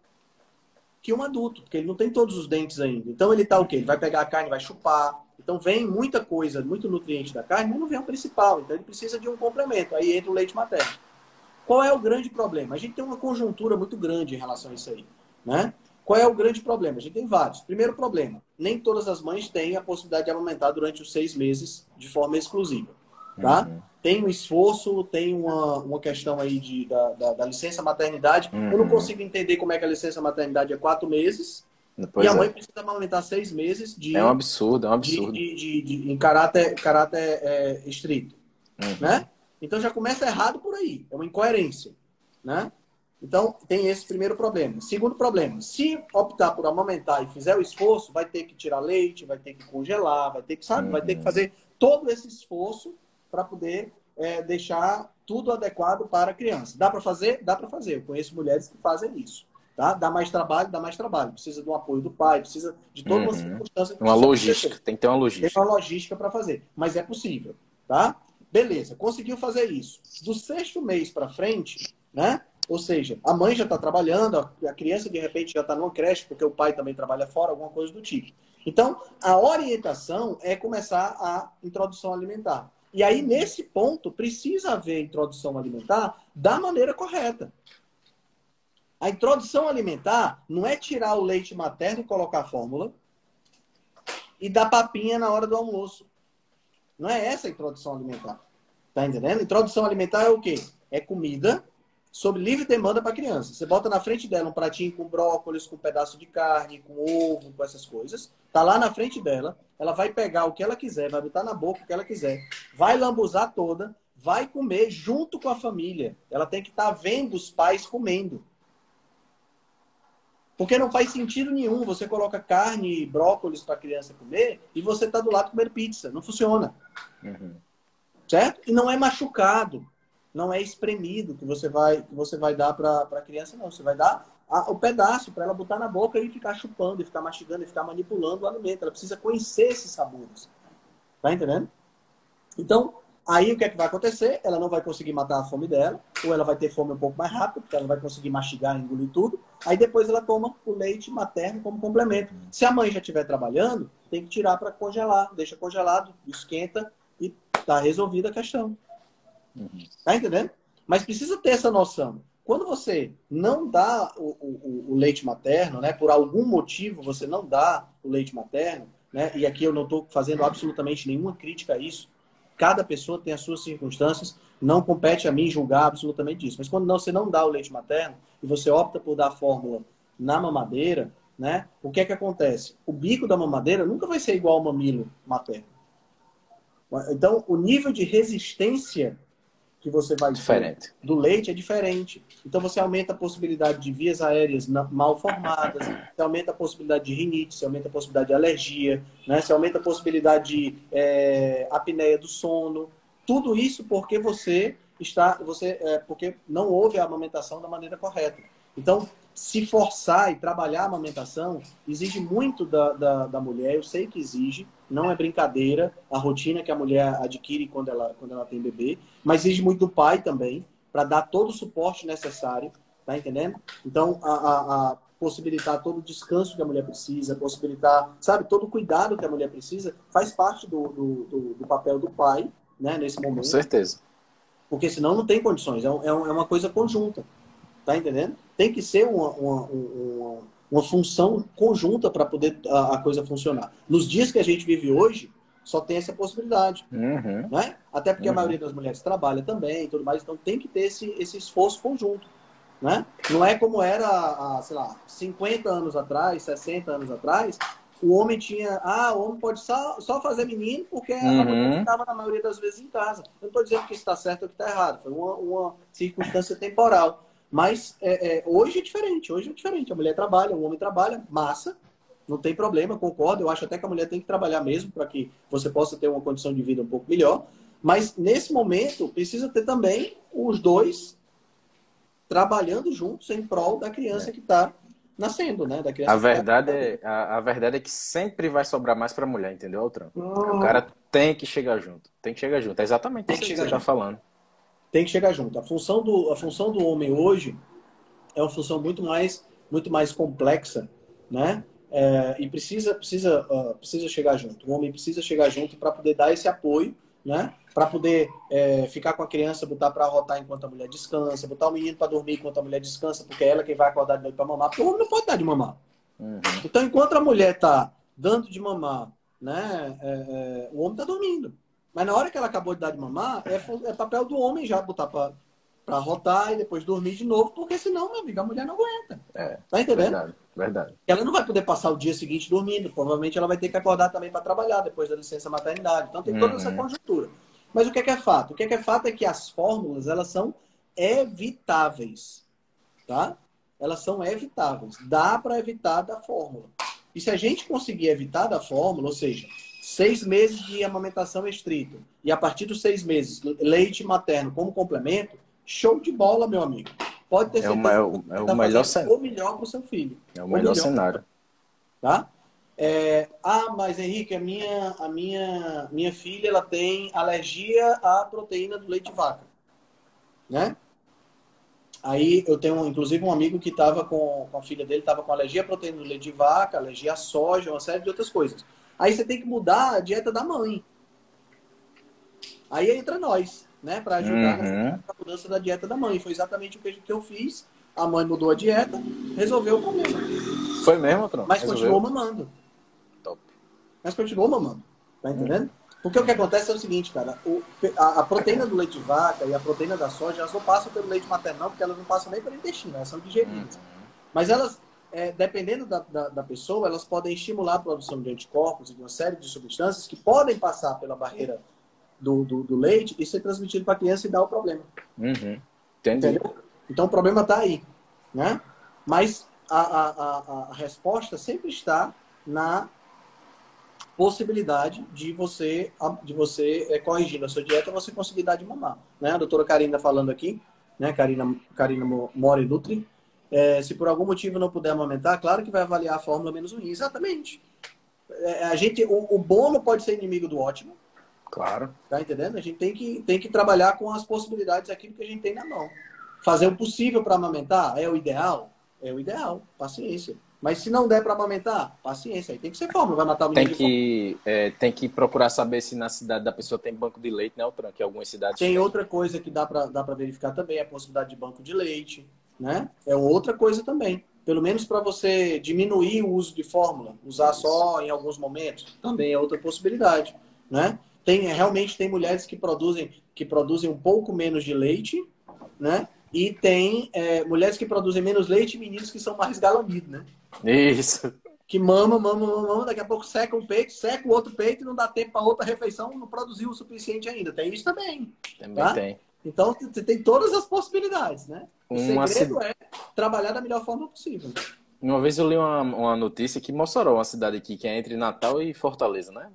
que um adulto, porque ele não tem todos os dentes ainda. Então ele tá o quê? Ele vai pegar a carne, vai chupar. Então vem muita coisa, muito nutriente da carne, mas não vem o principal. Então ele precisa de um complemento. Aí entra o leite materno. Qual é o grande problema? A gente tem uma conjuntura muito grande em relação a isso aí, né? Qual é o grande problema? A gente tem vários. Primeiro problema, nem todas as mães têm a possibilidade de amamentar durante os seis meses de forma exclusiva, tá? Uhum tem um esforço, tem uma, uma questão aí de, da, da, da licença maternidade. Uhum. Eu não uhum. consigo entender como é que a licença maternidade é quatro meses. Pois e a mãe é. precisa amamentar seis meses de.
É um absurdo, é um absurdo.
De, de, de em caráter, caráter é, estrito. Uhum. Né? Então já começa errado por aí. É uma incoerência. Né? Então, tem esse primeiro problema. Segundo problema, se optar por amamentar e fizer o esforço, vai ter que tirar leite, vai ter que congelar, vai ter que, sabe, uhum. vai ter que uhum. fazer todo esse esforço para poder é, deixar tudo adequado para a criança. Dá para fazer? Dá para fazer. Eu conheço mulheres que fazem isso. Tá? Dá mais trabalho, dá mais trabalho. Precisa do apoio do pai, precisa de toda uma uhum. circunstância.
Uma logística, tem que ter uma logística.
Tem uma logística para fazer, mas é possível, tá? Beleza, conseguiu fazer isso. Do sexto mês para frente, né? Ou seja, a mãe já está trabalhando, a criança de repente já está numa creche, porque o pai também trabalha fora, alguma coisa do tipo. Então, a orientação é começar a introdução alimentar. E aí, nesse ponto, precisa haver introdução alimentar da maneira correta. A introdução alimentar não é tirar o leite materno e colocar a fórmula e dar papinha na hora do almoço. Não é essa a introdução alimentar. Tá entendendo? Introdução alimentar é o quê? É comida sob livre demanda para a criança. Você bota na frente dela um pratinho com brócolis, com um pedaço de carne, com ovo, com essas coisas. Tá lá na frente dela. Ela vai pegar o que ela quiser, vai botar na boca o que ela quiser, vai lambuzar toda, vai comer junto com a família. Ela tem que estar tá vendo os pais comendo. Porque não faz sentido nenhum você coloca carne e brócolis para a criança comer e você tá do lado comendo pizza. Não funciona. Uhum. Certo? E não é machucado não é espremido que você vai, que você vai dar para a criança, não. Você vai dar a, o pedaço para ela botar na boca e ficar chupando, e ficar mastigando, e ficar manipulando o alimento. Ela precisa conhecer esses sabores. Tá entendendo? Então, aí o que é que vai acontecer? Ela não vai conseguir matar a fome dela, ou ela vai ter fome um pouco mais rápido, porque ela não vai conseguir mastigar, engolir tudo. Aí depois ela toma o leite materno como complemento. Se a mãe já estiver trabalhando, tem que tirar para congelar. Deixa congelado, esquenta e tá resolvida a questão. Uhum. Tá entendendo? Mas precisa ter essa noção. Quando você não dá o, o, o, leite materno, né, por algum motivo você não dá o leite materno, né, e aqui eu não estou fazendo absolutamente nenhuma crítica a isso, cada pessoa tem as suas circunstâncias, não compete a mim julgar absolutamente isso. Mas quando não, você não dá o leite materno e você opta por dar a fórmula na mamadeira, né, o que é que acontece? O bico da mamadeira nunca vai ser igual ao mamilo materno. Então, o nível de resistência que você vai
diferente.
ter do leite é diferente. Então você aumenta a possibilidade de vias aéreas mal formadas, você aumenta a possibilidade de rinite, você aumenta a possibilidade de alergia, né? você aumenta a possibilidade de é, apneia do sono. Tudo isso porque você está, você, é, porque não houve a amamentação da maneira correta. Então, se forçar e trabalhar a amamentação exige muito da, da, da, mulher, eu sei que exige, não é brincadeira a rotina que a mulher adquire quando ela, quando ela tem bebê, mas exige muito do pai também, para dar todo o suporte necessário, tá entendendo? Então, a, a, a, possibilitar todo o descanso que a mulher precisa, possibilitar, sabe, todo o cuidado que a mulher precisa, faz parte do, do, do, do papel do pai, né, nesse momento. Com
certeza.
Porque senão não tem condições, é, é, é uma coisa conjunta. Tá entendendo? Tem que ser uma, uma, uma, uma função conjunta para poder a, a, coisa funcionar. Nos dias que a gente vive hoje, só tem essa possibilidade.
Uhum.
Né? Até porque
Uhum.
a maioria das mulheres trabalha também e tudo mais, então tem que ter esse, esse esforço conjunto. Né? Não é como era, há, sei lá, 50 anos atrás, 60 anos atrás, o homem tinha, ah, o homem pode só, só fazer menino porque a
Uhum.
mulher ficava na maioria das vezes em casa. Eu não estou dizendo que isso está certo ou que está errado, foi uma, uma circunstância temporal. Mas é, é, hoje é diferente, hoje é diferente. A mulher trabalha, o homem trabalha, massa, não tem problema, concordo. Eu acho até que a mulher tem que trabalhar mesmo para que você possa ter uma condição de vida um pouco melhor. Mas nesse momento precisa ter também os dois trabalhando juntos em prol da criança que está nascendo, né? Da criança
A
tá-
verdade, é, a, a verdade é que sempre vai sobrar mais pra mulher, entendeu, Altran?
Hum,
O cara tem que chegar junto. Tem que chegar junto. É exatamente
Tem
isso
que
que você tá
junto.
falando.
Tem que chegar junto. A função do, a função do homem hoje é uma função muito mais, muito mais complexa, né? É, e precisa, precisa, ah, precisa chegar junto. O homem precisa chegar junto para poder dar esse apoio, né? Para poder é, ficar com a criança, botar para rotar enquanto a mulher descansa, botar o menino para dormir enquanto a mulher descansa, porque é ela quem vai acordar de noite para mamar. Porque o homem não pode dar de mamar.
Uhum.
Então, enquanto a mulher está dando de mamar, né, é, é, o homem está dormindo. Mas na hora que ela acabou de dar de mamar, é, é papel do homem já botar para rotar e depois dormir de novo, porque senão, meu amigo, a mulher não aguenta.
É,
Tá entendendo?
verdade, verdade.
Ela não vai poder passar o dia seguinte dormindo. Provavelmente ela vai ter que acordar também para trabalhar depois da licença maternidade. Então tem toda essa
Uhum.
conjuntura. Mas o que é, que é fato? O que é, que é fato é que as fórmulas elas são evitáveis, tá? Elas são evitáveis. Dá para evitar da fórmula. E se a gente conseguir evitar da fórmula, ou seja, seis meses de amamentação estrito e a partir dos seis meses leite materno como complemento, show de bola, meu amigo. Pode ter
É o,
certeza
é o, é o
tá
melhor cenário.
o melhor para o seu filho
É o melhor
melhor.
cenário.
tá? É, ah, mas Henrique, a minha, a minha, minha filha ela tem alergia à proteína do leite de vaca, né? Aí eu tenho, inclusive, um amigo que estava com, com a filha dele, estava com alergia à proteína do leite de vaca, alergia à soja, uma série de outras coisas. Aí você tem que mudar a dieta da mãe. Aí entra nós, né, para ajudar
Uhum.
mudança da dieta da mãe. Foi exatamente o que que eu fiz. A mãe mudou a dieta, resolveu o problema.
Foi mesmo, Altran?
Mas
Resolveu?
continuou mamando.
Top.
Mas continuou mamando. Tá entendendo? Porque o que acontece é o seguinte, cara. o- a, a proteína do leite de vaca e a proteína da soja, elas não passam pelo leite maternal, porque elas não passam nem pelo intestino, elas são digeridas. Mas elas, é, dependendo da, da, da pessoa, elas podem estimular a produção de anticorpos e de uma série de substâncias que podem passar pela barreira do, do, do leite e ser transmitido para a criança e dar o problema.
Uhum.
Entendeu? Então o problema está aí, né? Mas a, a, a, a resposta sempre está na possibilidade de você de você é, corrigindo a sua dieta você conseguir dar de mamar, né? A doutora Karina falando aqui, né? Karina Karina Mo- More Nutri, é, se por algum motivo não puder amamentar, claro que vai avaliar a fórmula menos ruim, exatamente. É, a gente o, o bom não pode ser inimigo do ótimo,
Claro.
Tá entendendo? A gente tem que, tem que trabalhar com as possibilidades aquilo que a gente tem na mão. Fazer o possível para amamentar é o ideal? É o ideal. Paciência. Mas se não der para amamentar, paciência. Aí tem que ser fórmula. Vai matar o
Tem
menino
que, é, tem que procurar saber se na cidade da pessoa tem banco de leite, né, Altran? Que algumas cidades
Tem outra coisa que dá para dá pra verificar também, a possibilidade de banco de leite. Né? É outra coisa também. Pelo menos para você diminuir o uso de fórmula. Usar só em alguns momentos. Também é outra possibilidade. Né? Tem, realmente tem mulheres que produzem, que produzem um pouco menos de leite, né? E tem é, mulheres que produzem menos leite e meninos que são mais galamidos, né?
Isso.
Que mamam, mamam, mamam, mamam, daqui a pouco seca um peito, seca o outro peito e não dá tempo para outra refeição, não produziu o suficiente ainda. Tem isso também.
Também
Tá?
tem.
Então, você tem todas as possibilidades, né? O
Uma
segredo é trabalhar da melhor forma possível.
Uma vez eu li uma, uma notícia que Mossoró, uma cidade aqui que é entre Natal e Fortaleza, né?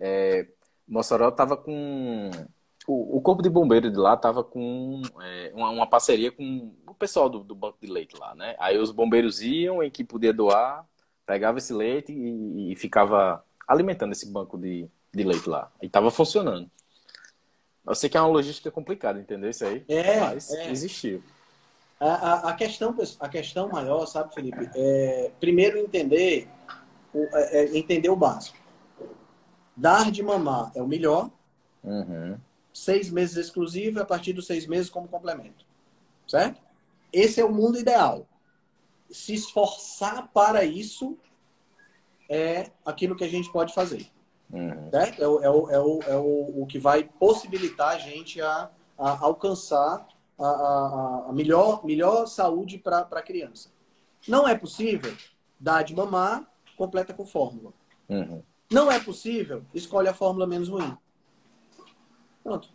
É, Mossoró tava com. O, o Corpo de Bombeiro de lá tava com é, uma, uma parceria com o pessoal do, do banco de leite lá, né? Aí os bombeiros iam em que podia doar, pegava esse leite e, e ficava alimentando esse banco de, de leite lá. E tava funcionando. Eu sei que é uma logística complicada, entendeu isso aí?
É,
Mas
é.
existiu.
A, a, a questão, a questão maior, sabe, Felipe? É, primeiro entender o, é, é entender o básico. Dar de mamar é o melhor,
Uhum.
seis meses exclusivo e a partir dos seis meses como complemento. Certo? Esse é o mundo ideal. Se esforçar para isso é aquilo que a gente pode fazer. Uhum. Certo? É, o, é, o, é, o, é o, o que vai possibilitar a gente a, a alcançar a, a, a, melhor, melhor saúde para a criança. Não é possível dar de mamar, completa com fórmula. Uhum. Não é possível, escolhe a fórmula menos ruim. Pronto.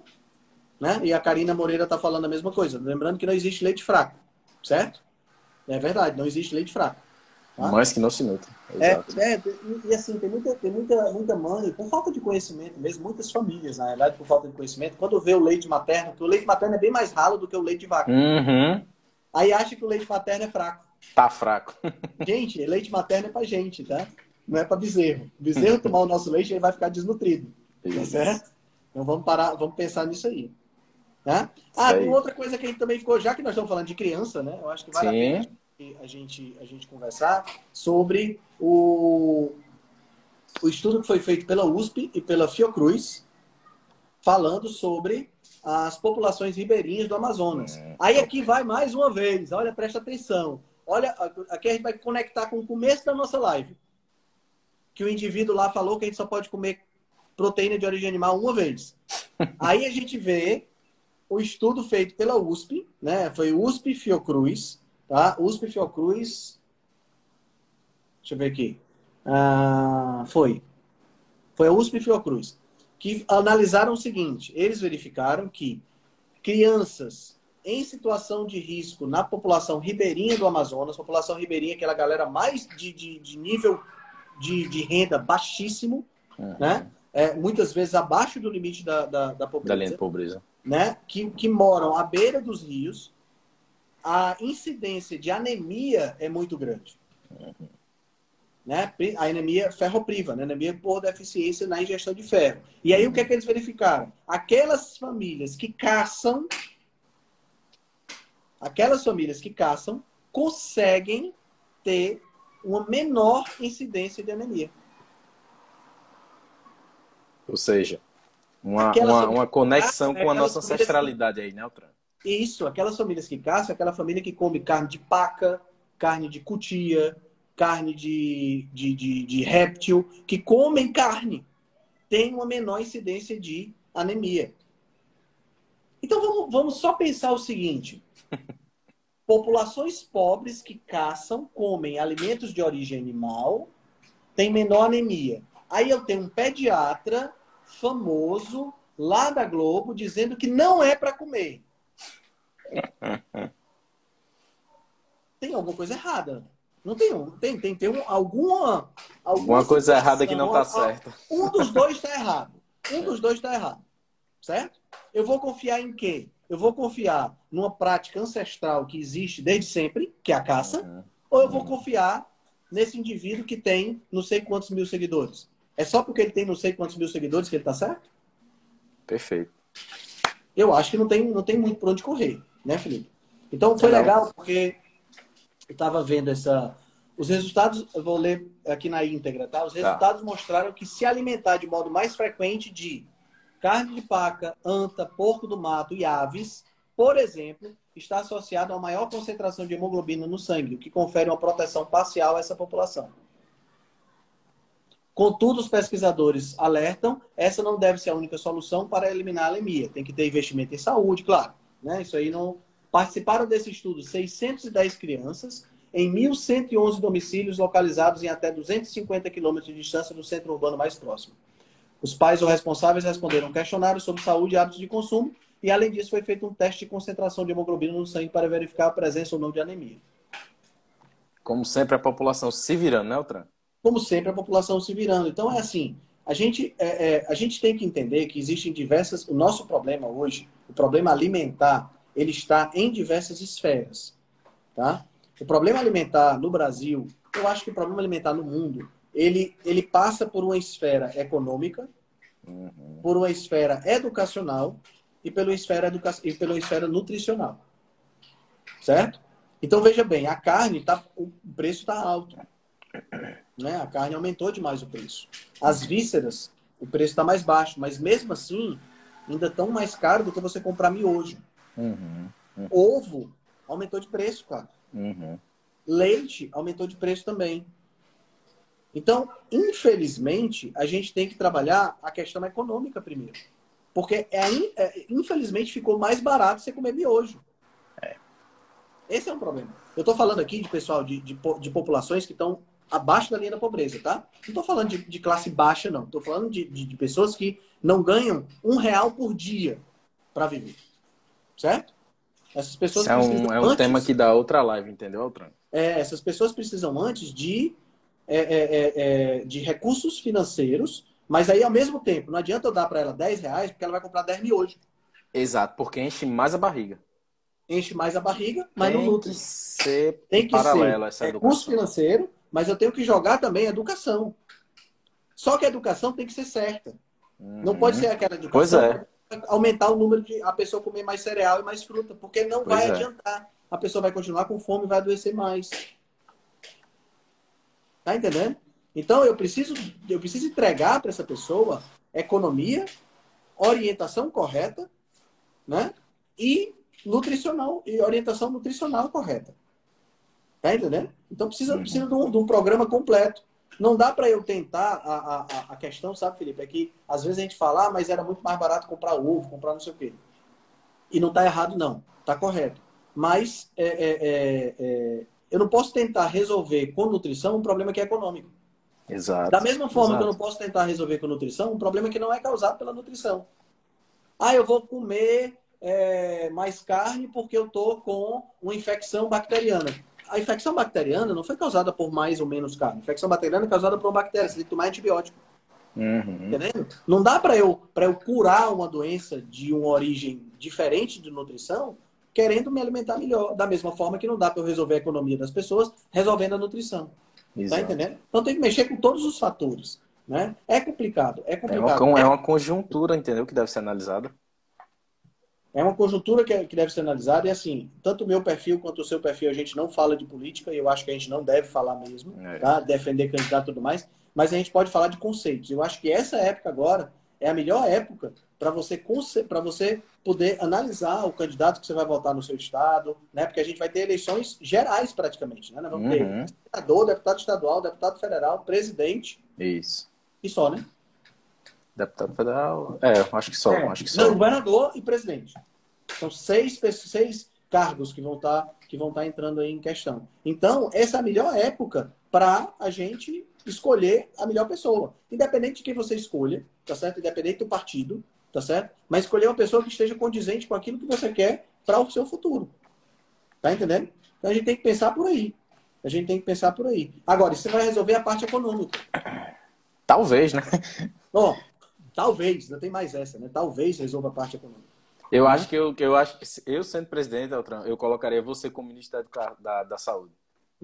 Né? E a Karina Moreira está falando a mesma coisa. Lembrando que não existe leite fraco, certo? É verdade, não existe leite fraco.
Tá? Mais que não se nutre.
É, é, e assim, tem muita, tem muita, muita mãe, por falta de conhecimento mesmo, muitas famílias, na verdade, por falta de conhecimento, quando vê o leite materno, que o leite materno é bem mais ralo do que o leite de vaca.
Uhum.
Aí acha que o leite materno é fraco.
Tá fraco.
Gente, leite materno é pra gente, tá? Não é pra bezerro. O bezerro tomar o nosso leite, ele vai ficar desnutrido. Tá certo? Então vamos parar, vamos pensar nisso aí. Tá? Ah, tem outra coisa que a gente também ficou, já que nós estamos falando de criança, né? Eu acho que vale Sim. a pena a gente, a gente conversar sobre o, o estudo que foi feito pela USP e pela Fiocruz, falando sobre as populações ribeirinhas do Amazonas. É. Aí aqui vai mais uma vez, olha, presta atenção. Olha, aqui a gente vai conectar com o começo da nossa live. Que o indivíduo lá falou que a gente só pode comer proteína de origem animal uma vez. Aí a gente vê o estudo feito pela USP, né? Foi USP Fiocruz, Tá? USP Fiocruz. Deixa eu ver aqui. Ah, foi. Foi a USP Fiocruz. Que analisaram o seguinte: eles verificaram que crianças em situação de risco na população ribeirinha do Amazonas, população ribeirinha, aquela galera mais de, de, de nível de, de, renda baixíssimo, uhum. né? É, muitas vezes abaixo do limite da, da, da pobreza. Da linha de
pobreza.
Né? Que, que moram à beira dos rios, a incidência de anemia é muito grande. Uhum. Né? A anemia ferropriva, né? anemia por deficiência na ingestão de ferro. E aí o que é que eles verificaram? Aquelas famílias que caçam, aquelas famílias que caçam, conseguem ter uma menor incidência de anemia.
Ou seja, uma, uma, uma conexão com a nossa ancestralidade aí, né, Altran?
Isso, aquelas famílias que caçam, aquela família que come carne de paca, carne de cutia, carne de, de, de, de réptil, que comem carne, tem uma menor incidência de anemia. Então vamos, vamos só pensar o seguinte: populações pobres que caçam, comem alimentos de origem animal, têm menor anemia. Aí eu tenho um pediatra famoso lá da Globo dizendo que não é para comer. Tem alguma coisa errada. Não tem, tem, tem, tem um, alguma,
alguma coisa errada que não está certa.
Um dos dois está errado. Um dos dois está errado. Certo? Eu vou confiar em quê? Eu vou confiar numa prática ancestral que existe desde sempre, que é a caça, uhum. ou eu vou confiar nesse indivíduo que tem não sei quantos mil seguidores? É só porque ele tem não sei quantos mil seguidores que ele está certo?
Perfeito.
Eu acho que não tem, não tem muito por onde correr né, Felipe? Então foi legal porque eu estava vendo essa. Os resultados, eu vou ler aqui na íntegra, tá? Os tá. resultados tá. mostraram que se alimentar de modo mais frequente de carne de paca, anta, porco do mato e aves, por exemplo, está associado a maior concentração de hemoglobina no sangue, o que confere uma proteção parcial a essa população. Contudo, os pesquisadores alertam, essa não deve ser a única solução para eliminar a anemia. Tem que ter investimento em saúde, claro. Né? Isso aí não. Participaram desse estudo 610 crianças em 1.111 domicílios localizados em até 250 quilômetros de distância do centro urbano mais próximo. Os pais ou responsáveis responderam um questionário sobre saúde e hábitos de consumo e, além disso, foi feito um teste de concentração de hemoglobina no sangue para verificar a presença ou não de anemia.
Como sempre, a população se virando, né, Altran?
Como sempre, a população se virando. Então, é assim, a gente, é, é, a gente tem que entender que existem diversas... O nosso problema hoje o problema alimentar, ele está em diversas esferas, tá? O problema alimentar no Brasil, eu acho que o problema alimentar no mundo, ele, ele passa por uma esfera econômica, uhum. por uma esfera educacional e pela esfera, educa... e pela esfera nutricional. Certo? Então veja bem, a carne tá, o preço está alto. Né? A carne aumentou demais o preço. As vísceras, o preço está mais baixo, mas mesmo assim, ainda tão mais caro do que você comprar miojo. Uhum, uhum. Ovo aumentou de preço, cara. Uhum. Leite aumentou de preço também. Então, infelizmente, a gente tem que trabalhar a questão econômica primeiro. Porque, é, é, infelizmente, ficou mais barato você comer miojo. É. Esse é um problema. Eu estou falando aqui de pessoal, de, de, de populações que estão abaixo da linha da pobreza, tá? Não estou falando de, de, classe baixa, não. Estou falando de, de, de, pessoas que não ganham um real por dia para viver. Certo?
Essas pessoas Isso é um, é um antes, tema que dá outra live, entendeu, Altran?
É, essas pessoas precisam antes de, é, é, é, é, de recursos financeiros, mas aí ao mesmo tempo, não adianta eu dar para ela 10 reais, porque ela vai comprar 10 mil hoje.
Exato, porque enche mais a barriga.
Enche mais a barriga, mas
Tem
não nutre.
Que ser Tem que paralelo ser essa
recurso financeiro mas eu tenho que jogar também educação. Só que a educação tem que ser certa. Uhum. Não pode ser aquela educação
pois é.
aumentar o número de a pessoa comer mais cereal e mais fruta, porque não pois vai é. adiantar. A pessoa vai continuar com fome e vai adoecer mais. Tá entendendo? Então eu preciso eu preciso entregar para essa pessoa economia, orientação correta, né? E nutricional e orientação nutricional correta. Tá entendendo? Então precisa, uhum. precisa de um, de um programa completo. Não dá para eu tentar a, a, a questão, sabe, Felipe? É que às vezes a gente fala, ah, mas era muito mais barato comprar ovo, comprar não sei o quê. E não está errado, não. Está correto. Mas é, é, é, é, eu não posso tentar resolver com nutrição um problema que é econômico.
Exato.
Da mesma forma
exato.
que eu não posso tentar resolver com nutrição um problema que não é causado pela nutrição. Ah, eu vou comer é, mais carne porque eu tô com uma infecção bacteriana a infecção bacteriana não foi causada por mais ou menos carne. A infecção bacteriana é causada por uma bactéria. Você tem que tomar antibiótico.
Uhum.
Entendendo? Não dá para eu, eu curar uma doença de uma origem diferente de nutrição querendo me alimentar melhor. Da mesma forma que não dá para eu resolver a economia das pessoas resolvendo a nutrição. Tá Exato. Tá entendendo? Então tem que mexer com todos os fatores. Né? É complicado. É complicado.
É uma, é uma conjuntura, entendeu? Que deve ser analisada.
É uma conjuntura que, que deve ser analisada e assim, tanto o meu perfil quanto o seu perfil, a gente não fala de política e eu acho que a gente não deve falar mesmo, é. tá? Defender candidato e tudo mais, mas a gente pode falar de conceitos. Eu acho que essa época agora é a melhor época para você para você poder analisar o candidato que você vai votar no seu estado, né? Porque a gente vai ter eleições gerais praticamente, né? Nós vamos ter uhum. senador, deputado estadual, deputado federal, presidente.
Isso.
E só, né?
Deputado federal. É, acho que só. É, acho que só.
Não, governador e presidente. São seis, seis cargos que vão estar tá, que vão estar tá entrando aí em questão. Então, essa é a melhor época para a gente escolher a melhor pessoa. Independente de quem você escolha, tá certo? Independente do partido, tá certo? Mas escolher uma pessoa que esteja condizente com aquilo que você quer para o seu futuro. Tá entendendo? Então a gente tem que pensar por aí. A gente tem que pensar por aí. Agora, você vai resolver a parte econômica.
Talvez, né?
Ó, Talvez, não tem mais essa, né? Talvez resolva a parte econômica.
Eu acho que eu, que eu acho que eu sendo presidente, Altran, eu colocaria você como ministro da, da, da saúde.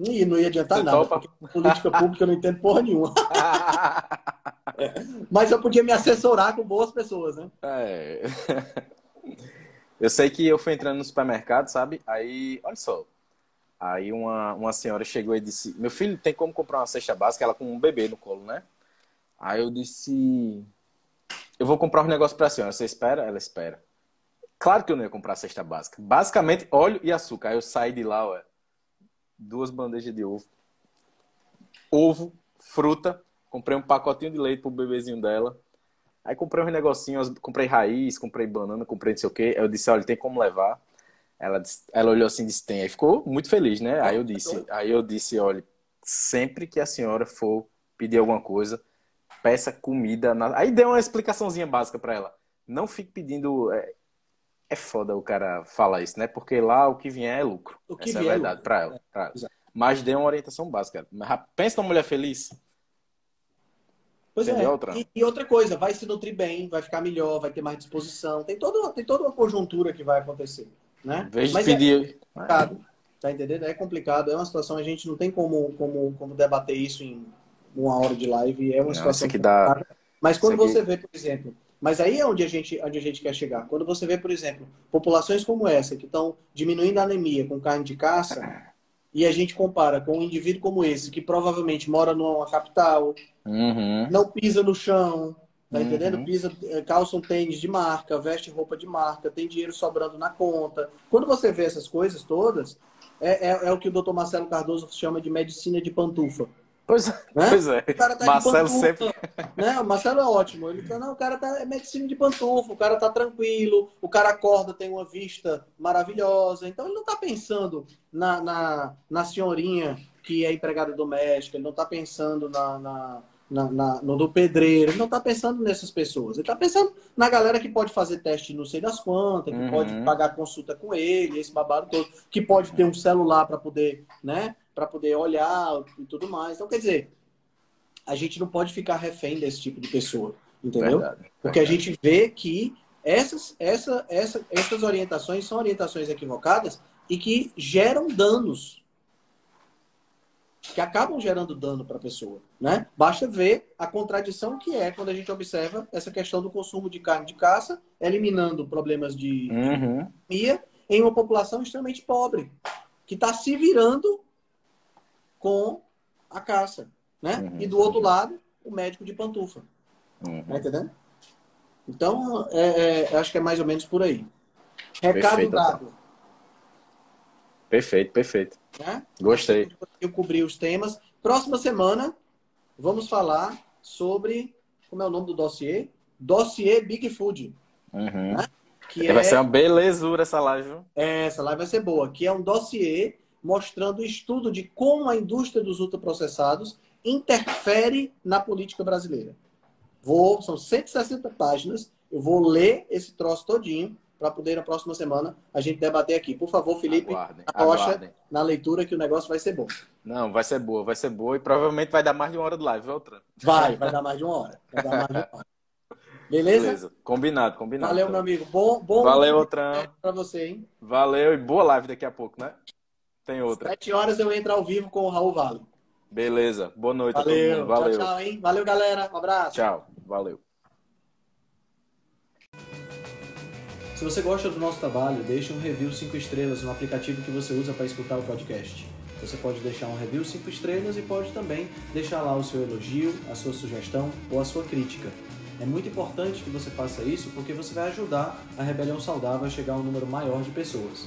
E não ia adiantar você nada, topa? porque política pública eu não entendo porra nenhuma. Mas eu podia me assessorar com boas pessoas, né?
É. Eu sei que eu fui entrando no supermercado, sabe? Aí, olha só. Aí uma, uma senhora chegou e disse: Meu filho, tem como comprar uma cesta básica? Ela com um bebê no colo, né? Aí eu disse: eu vou comprar um negócio para a senhora. Você espera? Ela espera. Claro que eu não ia comprar a cesta básica. Basicamente, óleo e açúcar. Aí eu saí de lá, ué, duas bandejas de ovo. Ovo, fruta. Comprei um pacotinho de leite pro bebezinho dela. Aí comprei uns negocinhos, comprei raiz, comprei banana, comprei não sei o quê. Aí eu disse, olha, tem como levar? Ela, ela olhou assim e disse, tem. Aí ficou muito feliz, né? Aí eu disse, aí eu disse, olha, sempre que a senhora for pedir alguma coisa, peça comida. Na... Aí deu uma explicaçãozinha básica para ela. Não fique pedindo. É... é, foda o cara falar isso, né? Porque lá o que vier é lucro. O que Essa vier é a é verdade é para ela. Pra ela. Mas deu uma orientação básica. Pensa numa mulher feliz.
Pois é. Outra? E, e, outra coisa, vai se nutrir bem, vai ficar melhor, vai ter mais disposição. Tem, todo, tem toda uma conjuntura que vai acontecer. Né?
Vez Mas pedir.
É complicado, tá entendendo? É complicado, é uma situação, a gente não tem como, como, como debater isso em uma hora de live é uma situação
que dá.
Mas quando você vê, por exemplo, mas aí é onde a gente, onde a gente quer chegar. Quando você vê, por exemplo, populações como essa que estão diminuindo a anemia com carne de caça e a gente compara com um indivíduo como esse que provavelmente mora numa capital,
uhum.
não pisa no chão, tá uhum. entendendo? Pisa, eh, calça um tênis de marca, veste roupa de marca, tem dinheiro sobrando na conta. Quando você vê essas coisas todas, é, é, é o que o Dr. Marcelo Cardoso chama de medicina de pantufa.
Pois, é, né? pois é.
Tá Marcelo sempre. Né? O Marcelo é ótimo. Ele tá, não, o cara tá é medicina de pantufa, o cara tá tranquilo, o cara acorda, tem uma vista maravilhosa. Então ele não tá pensando na, na, na senhorinha que é empregada doméstica, ele não tá pensando na, na na, na, no do pedreiro, ele não está pensando nessas pessoas. Ele está pensando na galera que pode fazer teste não sei das quantas, que uhum. pode pagar consulta com ele, esse babado todo, que pode ter um celular para poder, né, para poder olhar e tudo mais. Então, quer dizer, a gente não pode ficar refém desse tipo de pessoa, entendeu? Verdade, Porque verdade. a gente vê que essas, essa, essa, essas orientações são orientações equivocadas e que geram danos, que acabam gerando dano para a pessoa, né? Basta ver a contradição que é quando a gente observa essa questão do consumo de carne de caça, eliminando problemas de uhum. em uma população extremamente pobre, que está se virando com a caça, né? Uhum. E do outro lado, o médico de pantufa. Uhum. Tá entendendo? Então, é, é, acho que é mais ou menos por aí. Recado perfeito, dado.
Perfeito, perfeito. Né? Gostei.
Eu cobri os temas. Próxima semana, vamos falar sobre. Como é o nome do dossiê? Dossiê Big Food.
Uhum. Né? Que vai é... ser uma belezura essa live.
É, essa live vai ser boa. Que é um dossiê mostrando o estudo de como a indústria dos ultraprocessados interfere na política brasileira. Vou, são 160 páginas, eu vou ler esse troço todinho para poder na próxima semana a gente debater aqui. Por favor, Felipe, aguardem, aguardem. na leitura que o negócio vai ser bom.
Não, vai ser boa, vai ser boa e provavelmente vai dar mais de uma hora de live, viu,
Vai, vai dar mais de uma hora. Vai dar mais de uma hora. Beleza? Beleza.
Combinado, combinado.
Valeu, meu amigo. Bom, bom
Valeu, Outran.
Para você, hein?
Valeu e boa live daqui a pouco, né? Tem outra.
Sete horas eu entro ao vivo com o Raul Vale.
Beleza. Boa noite
Valeu. a todo mundo. Valeu. Tchau, tchau, hein? Valeu, galera. Um abraço.
Tchau. Valeu.
Se você gosta do nosso trabalho, deixe um review 5 estrelas no aplicativo que você usa para escutar o podcast. Você pode deixar um review 5 estrelas e pode também deixar lá o seu elogio, a sua sugestão ou a sua crítica. É muito importante que você faça isso porque você vai ajudar a Rebelião Saudável a chegar a um número maior de pessoas.